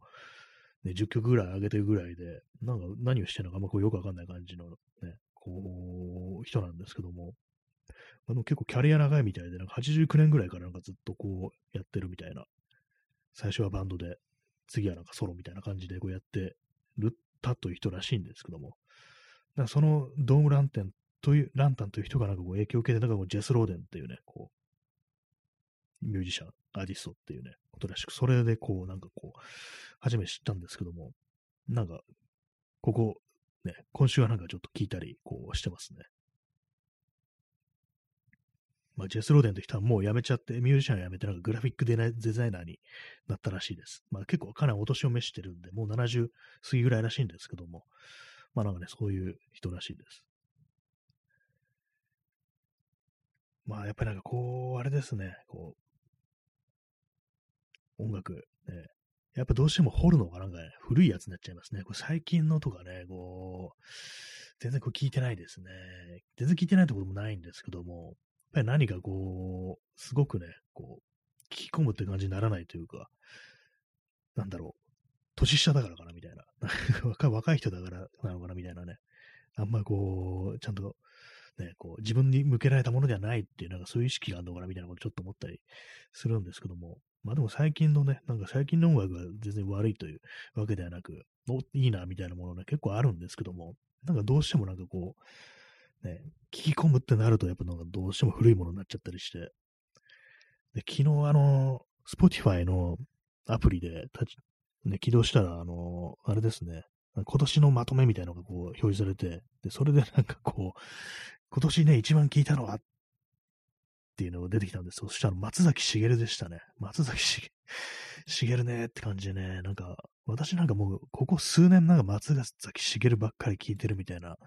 う、ね、10曲ぐらい上げてるぐらいで、なんか何をしてるのかあんまこうよくわかんない感じのね、こう、人なんですけども、あの結構キャリア長いみたいで、なんか89年ぐらいからなんかずっとこうやってるみたいな、最初はバンドで、次はなんかソロみたいな感じでこうやってるたという人らしいんですけども、だからそのドームランテンという、ランタンという人がなんかこう影響を受けて、なんかこうジェス・ローデンっていうね、こう、ミュージシャン、アーティストっていうね、ことらしく、それでこう、なんかこう、初めて知ったんですけども、なんか、ここ、ね、今週はなんかちょっと聞いたり、こうしてますね。まあ、ジェス・ローデンという人はもう辞めちゃって、ミュージシャンを辞めて、なんかグラフィックデザイナーになったらしいです。まあ結構かなりお年を召してるんで、もう70過ぎぐらいらしいんですけども、まあなんかね、そういう人らしいです。まあ、やっぱりなんかこう、あれですね、こう、音楽、ね、やっぱどうしても掘るのがなんかね、古いやつになっちゃいますね。これ最近のとかね、こう、全然こう聞いてないですね。全然聞いてないってこともないんですけども、ぱり何かこう、すごくね、こう、聞き込むって感じにならないというか、なんだろう、年下だからかなみたいな。若い人だからなのかなみたいなね。あんまりこう、ちゃんとね、こう、自分に向けられたものではないっていう、なんかそういう意識があるのかなみたいなことちょっと思ったりするんですけども、まあでも最近のね、なんか最近の音楽が全然悪いというわけではなく、お、いいなみたいなものね、結構あるんですけども、なんかどうしてもなんかこう、ね、聞き込むってなると、やっぱなんかどうしても古いものになっちゃったりして、で、昨日あの、Spotify のアプリでね、起動したら、あの、あれですね、今年のまとめみたいなのがこう表示されて、で、それで なんかこう、今年ね、一番聞いたのはっていうのが出てきたんです。そしたら松崎しげるでしたね。松崎しげ しげるねって感じでね、なんか、私なんかもう、ここ数年なんか松崎しげるばっかり聞いてるみたいな、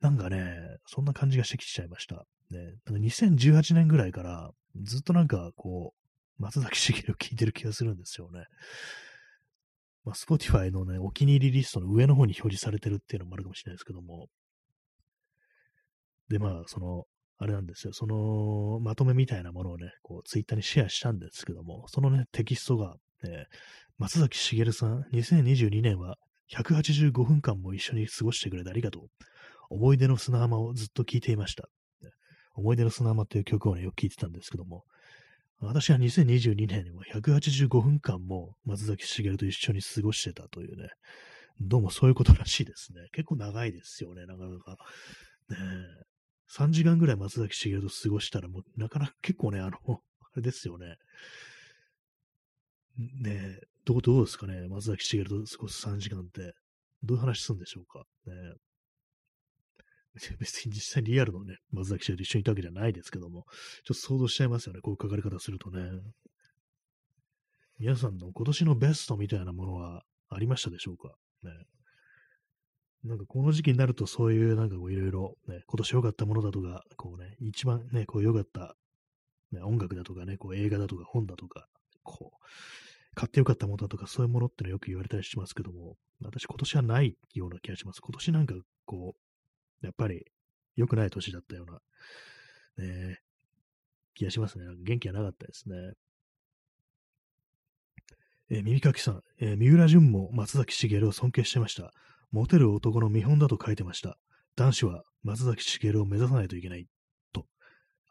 なんかね、そんな感じがしてきちゃいました。ね、なんか2018年ぐらいから、ずっとなんかこう、松崎しげるを聞いてる気がするんですよね。まあ、Spotify のね、お気に入りリストの上の方に表示されてるっていうのもあるかもしれないですけども、で、まあ、その、あれなんですよ。その、まとめみたいなものをね、こう、ツイッターにシェアしたんですけども、そのね、テキストが、え、松崎しげるさん、2022年は185分間も一緒に過ごしてくれてありがとう。思い出の砂浜をずっと聴いていました。思い出の砂浜っていう曲をね、よく聴いてたんですけども、私は2022年には185分間も松崎しげると一緒に過ごしてたというね、どうもそういうことらしいですね。結構長いですよね、なかなか。ね3時間ぐらい松崎しげると過ごしたら、もうなかなか結構ね、あの、あれですよね。ねどう、どうですかね、松崎しげると過ごす3時間って。どういう話するんでしょうか。ね別に実際リアルのね、松崎しげると一緒にいたわけじゃないですけども、ちょっと想像しちゃいますよね、こういう書かれ方するとね。皆さんの今年のベストみたいなものはありましたでしょうか？ね。なんかこの時期になるとそういうなんかこういろいろね、今年良かったものだとか、こうね、一番ね、こう良かった、ね、音楽だとかね、こう映画だとか本だとか、こう、買って良かったものだとかそういうものってのはよく言われたりしますけども、私今年はないような気がします。今年なんかこう、やっぱり良くない年だったような、ね、気がしますね。元気がなかったですね。えー、耳かきさん、えー、三浦淳も松崎しげるを尊敬してました。モテる男の見本だと書いてました。男子は松崎しげるを目指さないといけないと。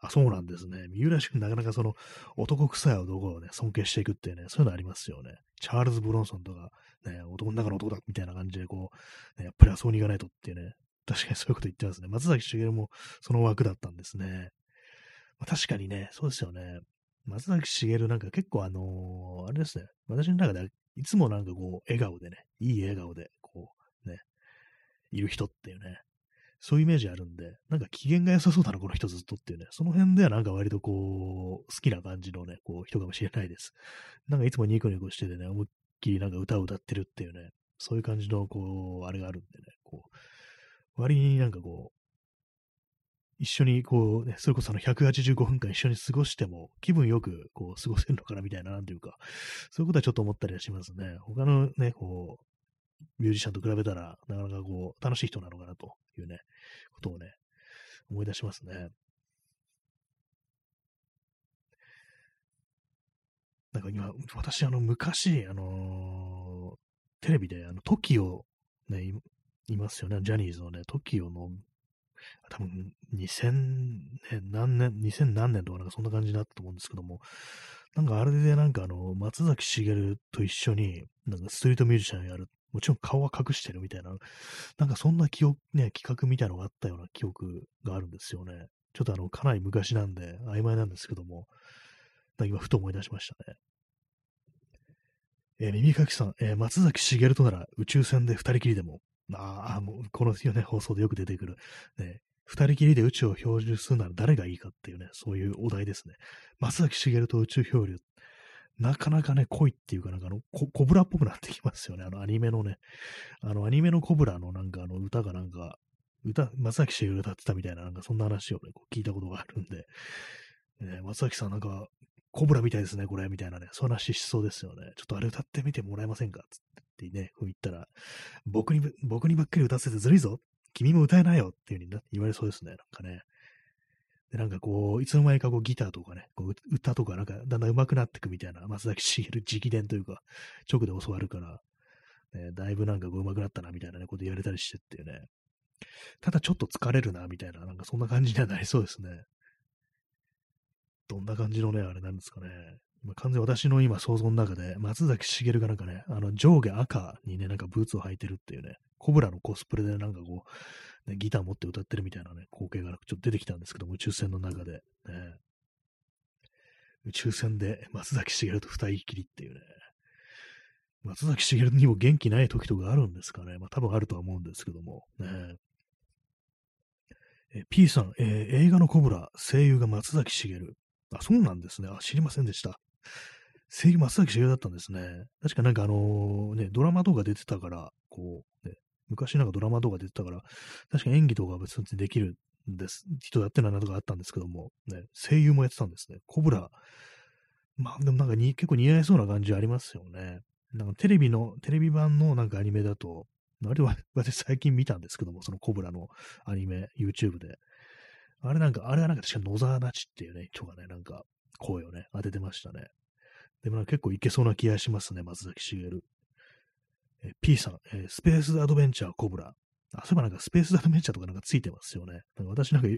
あ、そうなんですね。三浦君なかなかその男臭い男をね、尊敬していくっていうね、そういうのありますよね。チャールズ・ブロンソンとか、ね、男の中の男だみたいな感じでこう、ね、やっぱりあそこに行かないとっていうね、確かにそういうこと言ってますね。松崎しげるもその枠だったんですね。まあ、確かにね、そうですよね。松崎しげるなんか結構あのー、あれですね。私の中ではいつもなんかこう、笑顔でね、いい笑顔で、こう、ね、いる人っていうね、そういうイメージあるんで、なんか機嫌が良さそうだな、この人ずっとっていうね、その辺ではなんか割とこう、好きな感じのね、こう、人かもしれないです。なんかいつもニコニコしててね、思いっきりなんか歌を歌ってるっていうね、そういう感じの、こう、あれがあるんでね、こう、割になんかこう、一緒にこうね、それこそあの185分間一緒に過ごしても気分よくこう過ごせるのかなみたいな、なんていうか、そういうことはちょっと思ったりはしますね。他のね、こう、ミュージシャンと比べたら、なかなかこう、楽しい人なのかなというね、ことをね、思い出しますね。なんか今、私、あの、昔、あのー、テレビで、あの、TOKIO、ね、いますよね、ジャニーズのね、TOKIO の多分2000年、何年、2000何年とかなんかそんな感じだったと思うんですけども、なんかあれでなんかあの、松崎しげると一緒に、なんかストリートミュージシャンやる。もちろん顔は隠してるみたいな、なんかそんな記憶、ね、企画みたいなのがあったような記憶があるんですよね。ちょっとあの、かなり昔なんで曖昧なんですけども、今ふと思い出しましたね。えー、耳かきさん、えー、松崎しげるとなら宇宙船で二人きりでも、ああ、もう、このね、放送でよく出てくる、ね、二人きりで宇宙を漂流するなら誰がいいかっていうね、そういうお題ですね。松崎しげると宇宙漂流。なかなかね、濃いっていうか、なんかあの、コブラっぽくなってきますよね。あの、アニメのね、あの、アニメのコブラのなんかあの、歌がなんか、歌、松崎しげる歌ってたみたいな、なんかそんな話をね、こう聞いたことがあるんで、ね、松崎さんなんか、コブラみたいですね、これ、みたいなね、そういう話しそうですよね。ちょっとあれ歌ってみてもらえませんか？つってね、こう言ったら、僕に、僕にばっかり歌わせてずるいぞ君も歌えないよっていう風に言われそうですね、なんかね。で、なんかこう、いつの間にかこうギターとかね、こう歌とかなんかだんだん上手くなってくみたいな、松崎しげる直伝というか、直で教わるから、ね、だいぶなんかこう上手くなったなみたいなね、こと言われたりしてっていうね。ただちょっと疲れるなみたいな、なんかそんな感じにはなりそうですね。どんな感じのね、あれなんですかね。完全私の今想像の中で、松崎しげるがなんかね、あの上下赤にね、なんかブーツを履いてるっていうね、コブラのコスプレでなんかこう、ね、ギター持って歌ってるみたいなね、光景がちょっと出てきたんですけども、宇宙船の中で、ね、宇宙船で松崎しげると二人きりっていうね、松崎しげるにも元気ない時とかあるんですかね。まあ多分あるとは思うんですけども、ね。え P さん、えー、映画のコブラ、声優が松崎しげる。あ、そうなんですね。あ、知りませんでした。声優松崎しげるだったんですね。確かなんかあのね、ドラマ動画出てたから、こう、ね、昔なんかドラマ動画出てたから、確か演技とか別にできるんです。人やってるなとかあったんですけども、ね、声優もやってたんですね。コブラ。まあでもなんかに結構似合いそうな感じありますよね。なんかテレビの、テレビ版のなんかアニメだと、あれは私最近見たんですけども、そのコブラのアニメ、YouTube で。あれなんか、あれはなんか確か野沢那智っていうね、人がね、なんか声をね、当ててましたね。でもなんか結構いけそうな気がしますね、松崎しげる。え P さん、えー、スペースアドベンチャーコブラ。あ、そういえばなんかスペースアドベンチャーとかなんかついてますよね。なんか私なんか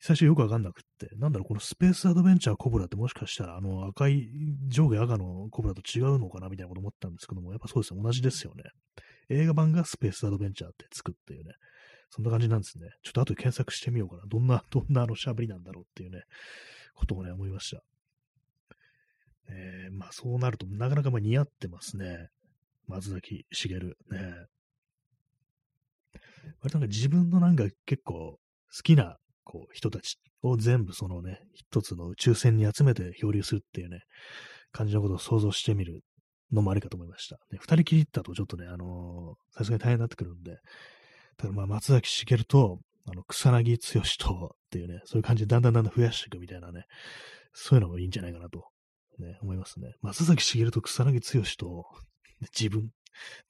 最初よくわかんなくって、なんだろう、このスペースアドベンチャーコブラってもしかしたらあの赤い上下赤のコブラと違うのかなみたいなこと思ったんですけども、やっぱそうですよ、同じですよね。映画版がスペースアドベンチャーってつくっていうね。そんな感じなんですね。ちょっと後で検索してみようかな。どんな、どんなあの喋りなんだろうっていうね、ことをね、思いました。えー、まあそうなるとなかなかまあ似合ってますね。松崎しげる。ね。割となんか自分のなんか結構好きなこう人たちを全部そのね、一つの宇宙船に集めて漂流するっていうね、感じのことを想像してみるのもありかと思いました。ね、二人きりだとちょっとね、あのー、さすがに大変になってくるんで、ただまあ松崎しげると、あの、草薙剛とっていうね、そういう感じでだんだんだんだん増やしていくみたいなね、そういうのもいいんじゃないかなとね、思いますね。松崎しげると草薙剛と自分、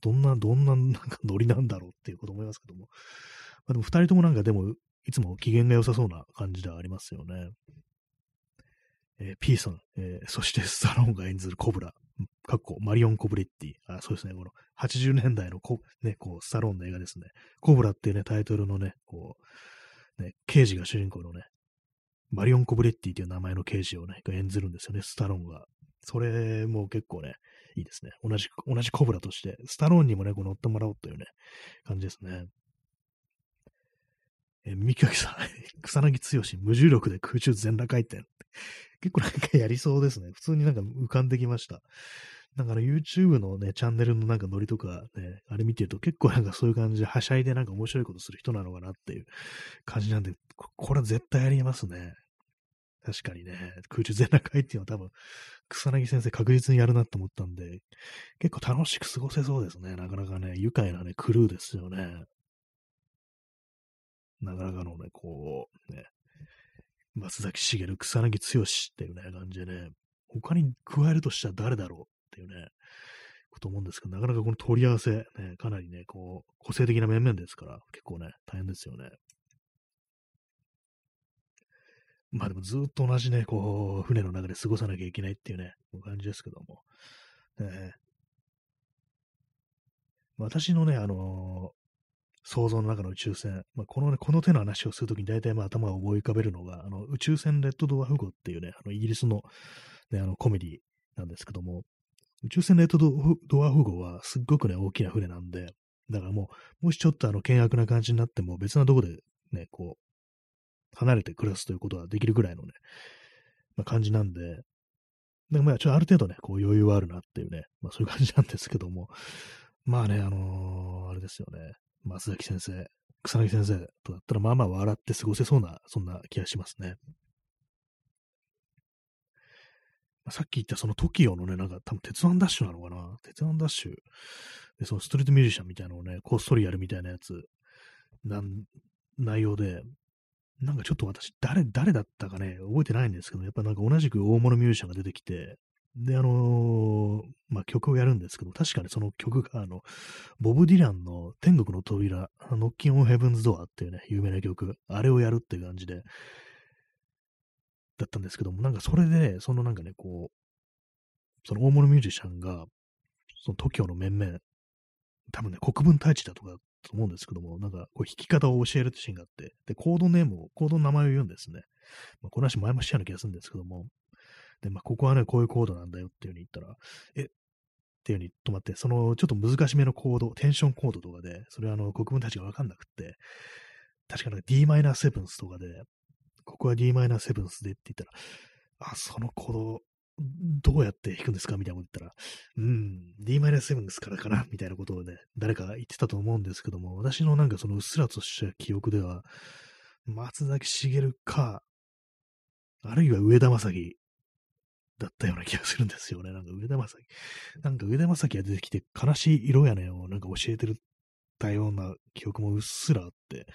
どんな、どんな、なんかノリなんだろうっていうこと思いますけども。まあ、でも二人ともなんかでも、いつも機嫌が良さそうな感じではありますよね。えー、P さん、えー、そしてスタローンが演ずるコブラ。かっこマリオン・コブレッティ。あ、そうですね。この80年代のこ、ね、こう、スタローンの映画ですね。コブラっていうね、タイトルのね、こう、ね、刑事が主人公のね、マリオン・コブレッティという名前の刑事をね、演ずるんですよね、スタローンが。それも結構ね、いいですね。同じ、同じコブラとして、スタローンにもね、こう乗ってもらおうというね、感じですね。え三木さん、草薙剛、無重力で空中全裸回転。結構なんかやりそうですね。普通になんか浮かんできました。だから YouTube のね、チャンネルのなんかノリとかね、あれ見てると結構なんかそういう感じではしゃいでなんか面白いことする人なのかなっていう感じなんで、これは絶対やりますね。確かにね、空中全裸回転は多分、草薙先生確実にやるなと思ったんで、結構楽しく過ごせそうですね。なかなかね、愉快なね、クルーですよね。なかなかのね、こう、ね、松崎しげる、草薙剛っていうね、感じでね、他に加えるとしたら誰だろうっていうね、こと思うんですけど、なかなかこの取り合わせ、ね、かなりね、こう、個性的な面々ですから、結構ね、大変ですよね。まあでもずっと同じね、こう、船の中で過ごさなきゃいけないっていうね、感じですけども。ね、私のね、あの想像の中の宇宙船、まあ、このね、この手の話をするときに大体まあ頭を思い浮かべるのが、あの宇宙船レッドドワーフ号っていうね、あのイギリスの,、ね、あのコメディなんですけども、宇宙船レッドドワーフ号はすっごくね、大きな船なんで、だからもう、もしちょっとあの、険悪な感じになっても別なとこでね、こう、離れて暮らすということができるぐらいのね、まあ、感じなんで、でまあ、ちょっとある程度ね、こう余裕はあるなっていうね、まあそういう感じなんですけども、まあね、あのー、あれですよね、松崎先生、草薙先生とだったら、まあまあ笑って過ごせそうな、そんな気がしますね。さっき言ったその TOKIO のね、なんか多分鉄腕ダッシュなのかな？鉄腕ダッシュで、そのストリートミュージシャンみたいなのをね、こっそりやるみたいなやつ、なん、内容で、なんかちょっと私、誰、誰だったかね、覚えてないんですけど、やっぱなんか同じく大物ミュージシャンが出てきて、で、あのー、まあ、曲をやるんですけど、確かにその曲が、あの、ボブ・ディランの天国の扉、ノッキン・オン・ヘブンズ・ドアっていうね、有名な曲、あれをやるっていう感じで、だったんですけども、なんかそれで、そのなんかね、こう、その大物ミュージシャンが、その TOKIO の面々、多分ね、国分太一だとかと思うんですけども、なんかこう弾き方を教えるってシーンがあって、で、コードネームを、コードの名前を言うんですね。まあ、この話前もしたような気がするんですけども、で、まあ、ここはね、こういうコードなんだよっていう風に言ったら、え？っていう風に止まって、そのちょっと難しめのコード、テンションコードとかで、それはあの、国分たちがわかんなくって、確かなんか Dm7 とかで、ここは Dm7 でって言ったら、あ、そのコード、どうやって弾くんですか？みたいなこと言ったら、うん、Dm7 ですからかな？みたいなことをね、誰か言ってたと思うんですけども、私のなんかそのうっすらとした記憶では、松崎しげるか、あるいは上田正樹だったような気がするんですよね。なんか上田正樹。なんか上田正樹が出てきて、悲しい色やねをなんか教えてるたような記憶もうっすらあって、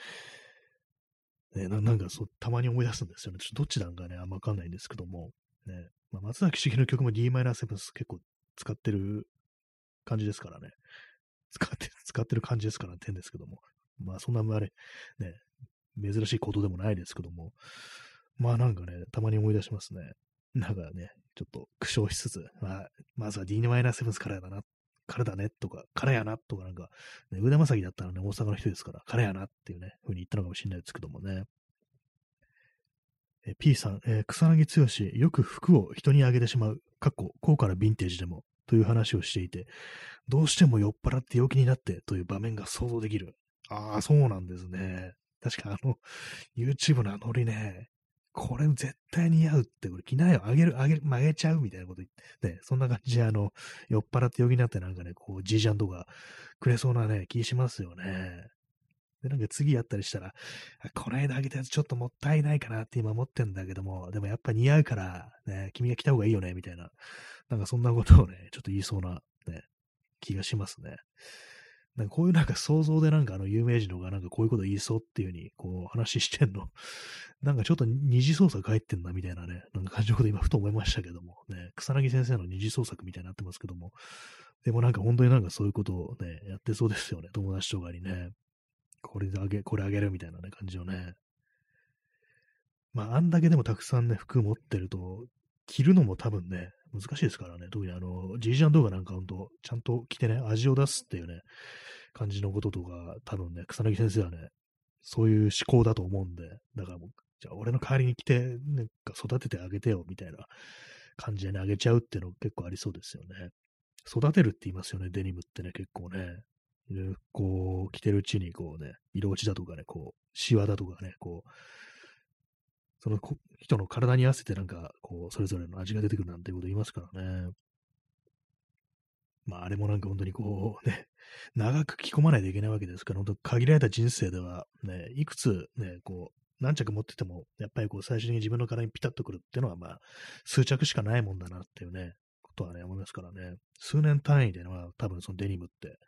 ね、なんかそう、たまに思い出すんですよね。ちょっとどっちなんかね、あんまわかんないんですけども、ね、まあ、松崎しげの曲も Dm7 結構使ってる感じですからね。使って、使ってる感じですから、点ですけども。まあ、そんなあれ、ね、珍しいことでもないですけども。まあなんかね、たまに思い出しますね。なんかね、ちょっと苦笑しつつ、まあ、まずは D-7 からだな、からだねとか、からやなとかなんか、ね、上田正樹だったらね、大阪の人ですから、からやなっていうね、風に言ったのかもしれないですけどもね。P さん、えー、草薙剛、よく服を人にあげてしまう、かっこ、高価なヴィンテージでも、という話をしていて、どうしても酔っ払って陽気になってという場面が想像できる。ああ、そうなんですね。確かあの、YouTube のあのりね、これ絶対似合うって、これ着ないよ、あげる、あげる、曲げちゃうみたいなこと言って、ね、そんな感じであの、酔っ払って陽気になってなんかね、こう、じいちゃんとかくれそうなね、気しますよね。で、なんか次やったりしたら、この間あげたやつちょっともったいないかなって今思ってんだけども、でもやっぱ似合うから、ね、君が来た方がいいよね、みたいな。なんかそんなことをね、ちょっと言いそうな、ね、気がしますね。なんかこういうなんか想像でなんかあの有名人のがなんかこういうこと言いそうっていう風にこう話してんの、なんかちょっと二次創作入ってんなみたいなね、なんか感じのこと今ふと思いましたけども、ね、草薙先生の二次創作みたいになってますけども、でもなんか本当になんかそういうことをね、やってそうですよね、友達とかにね。これであげ、これあげるみたいなね、感じのね。まあ、あんだけでもたくさんね、服持ってると、着るのも多分ね、難しいですからね。特にあの、ジージャン動画なんかほんと、ちゃんと着てね、味を出すっていうね、感じのこととか、多分ね、草薙先生はね、そういう思考だと思うんで、だからもう、じゃあ俺の代わりに来て、なんか育ててあげてよ、みたいな感じでね、あげちゃうっていうの結構ありそうですよね。育てるって言いますよね、デニムってね、結構ね。こう、着てるうちに、こうね、色落ちだとかね、こう、シワだとかね、こう、その人の体に合わせてなんか、こう、それぞれの味が出てくるなんていうこと言いますからね。まあ、あれもなんか本当にこう、ね、長く着込まないといけないわけですから、本当限られた人生では、ね、いくつね、こう、何着持ってても、やっぱりこう、最終的に自分の体にピタッとくるっていうのは、まあ、数着しかないもんだなっていうね、ことはね、思いますからね。数年単位では、多分そのデニムって、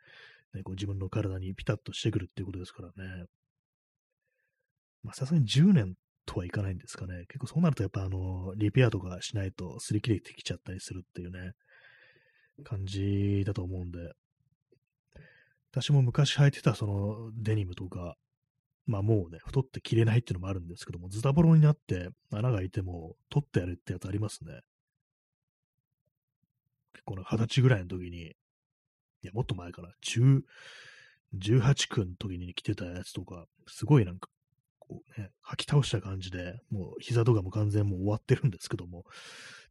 ね、こう自分の体にピタッとしてくるっていうことですからね。まあ、さすがに10年とはいかないんですかね。結構そうなるとやっぱあの、リペアとかしないと擦り切れてきちゃったりするっていうね、感じだと思うんで。私も昔履いてたそのデニムとか、まあもうね、太って着れないっていうのもあるんですけども、ズタボロになって穴が開いても取ってやるってやつありますね。結構二十歳ぐらいの時に、いや、もっと前かな、10、18区の時に着てたやつとか、すごいなんかこうね、吐き倒した感じで、もう膝とかも完全もう終わってるんですけども、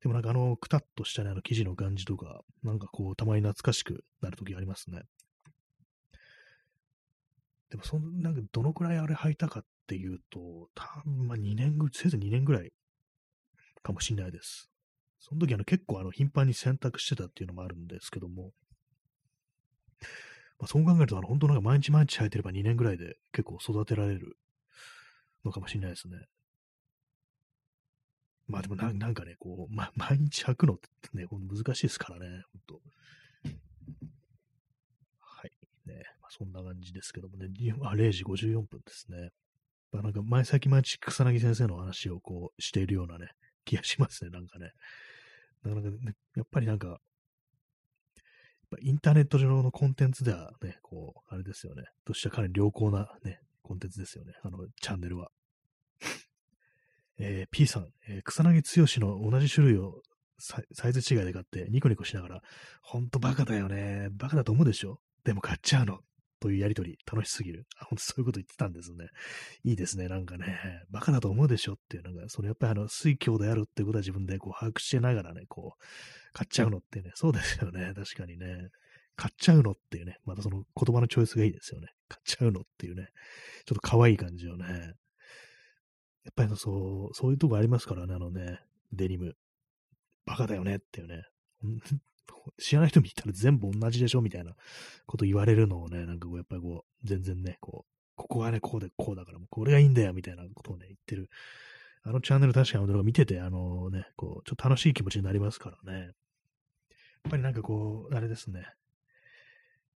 でもなんかあの、くたっとしたね、あの生地の感じとか、なんかこう、たまに懐かしくなるときありますね。でもその、なんかどのくらいあれ履いたかっていうと、多分ま2年ぐらい、せいぜい2年ぐらいかもしれないです。その時あの結構あの頻繁に洗濯してたっていうのもあるんですけども、まあ、そう考えるとあの本当なんか毎日毎日履いてれば2年ぐらいで結構育てられるのかもしれないですね。まあでもななんかね、こう、ま、毎日履くのってね、難しいですからね、本当はい。ね、まあ、そんな感じですけどもね、あ0時54分ですね。まあ、なんか前先毎日草薙先生の話をこうしているようなね、気がしますね、なんかね。なかなかね、やっぱりなんか、インターネット上のコンテンツではね、こう、あれですよね、としてはかなり良好なね、コンテンツですよね、あの、チャンネルは。えー、P さん、えー、草薙剛の同じ種類をサイズ違いで買ってニコニコしながら、ほんとバカだよね。バカだと思うでしょでも買っちゃうの。というやりとり、楽しすぎる。あ、ほんとそういうこと言ってたんですね。いいですね、なんかね。バカだと思うでしょっていう、なんか、そのやっぱりあの、水郷であるってことは自分でこう把握してながらね、こう、買っちゃうのってね、そうですよね、確かにね。買っちゃうのっていうね、またその言葉のチョイスがいいですよね。買っちゃうのっていうね、ちょっと可愛い感じをね、やっぱりそう、そういうとこありますからね、あのね、デニム。バカだよねっていうね。知らない人見たら全部同じでしょみたいなこと言われるのをね、なんかこう、やっぱりこう、全然ね、こう、ここがね、こうでこうだから、もうこれがいいんだよみたいなことをね、言ってる。あのチャンネル確かに動画見てて、あのね、こう、ちょっと楽しい気持ちになりますからね。やっぱりなんかこう、あれですね。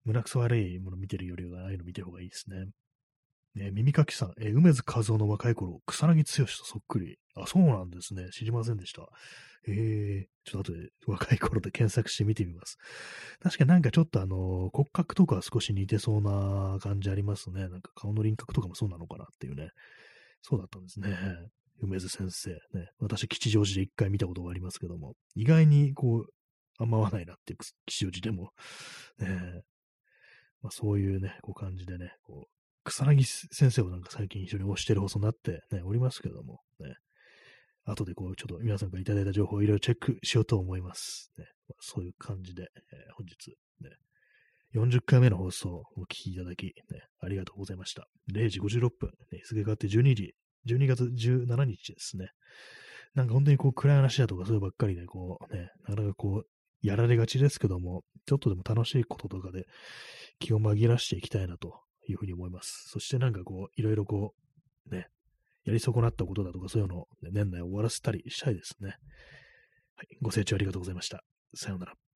胸くそ悪いもの見てるよりは、ああいうの見てる方がいいですね。ね、耳かきさん、え梅津和夫の若い頃、草薙剛とそっくり。あ、そうなんですね。知りませんでした。ええー、ちょっと後で若い頃で検索してみてみます。確かになんかちょっとあの、骨格とか少し似てそうな感じありますね。なんか顔の輪郭とかもそうなのかなっていうね。そうだったんですね。梅津先生。ね。私、吉祥寺で一回見たことがありますけども、意外にこう、あんま合わないなっていう吉祥寺でも、ね、まあ、そういうね、こう感じでね、こう、草薙先生をなんか最近非常に推してる放送になってね、おりますけども、ね。後でこう、ちょっと皆さんからいただいた情報をいろいろチェックしようと思います。ね。まあ、そういう感じで、えー、本日、ね、40回目の放送をお聞きいただき、ね、ありがとうございました。0時56分、ね、日付変わって12時、12月17日ですね。なんか本当にこう暗い話だとかそういうばっかりで、こうね、なかなかこう、やられがちですけども、ちょっとでも楽しいこととかで気を紛らしていきたいなというふうに思います。そしてなんかこう、いろいろこう、ね、やり損なったことだとかそういうのを、ね、年内終わらせたりしたいですね。はい。ご清聴ありがとうございました。さようなら。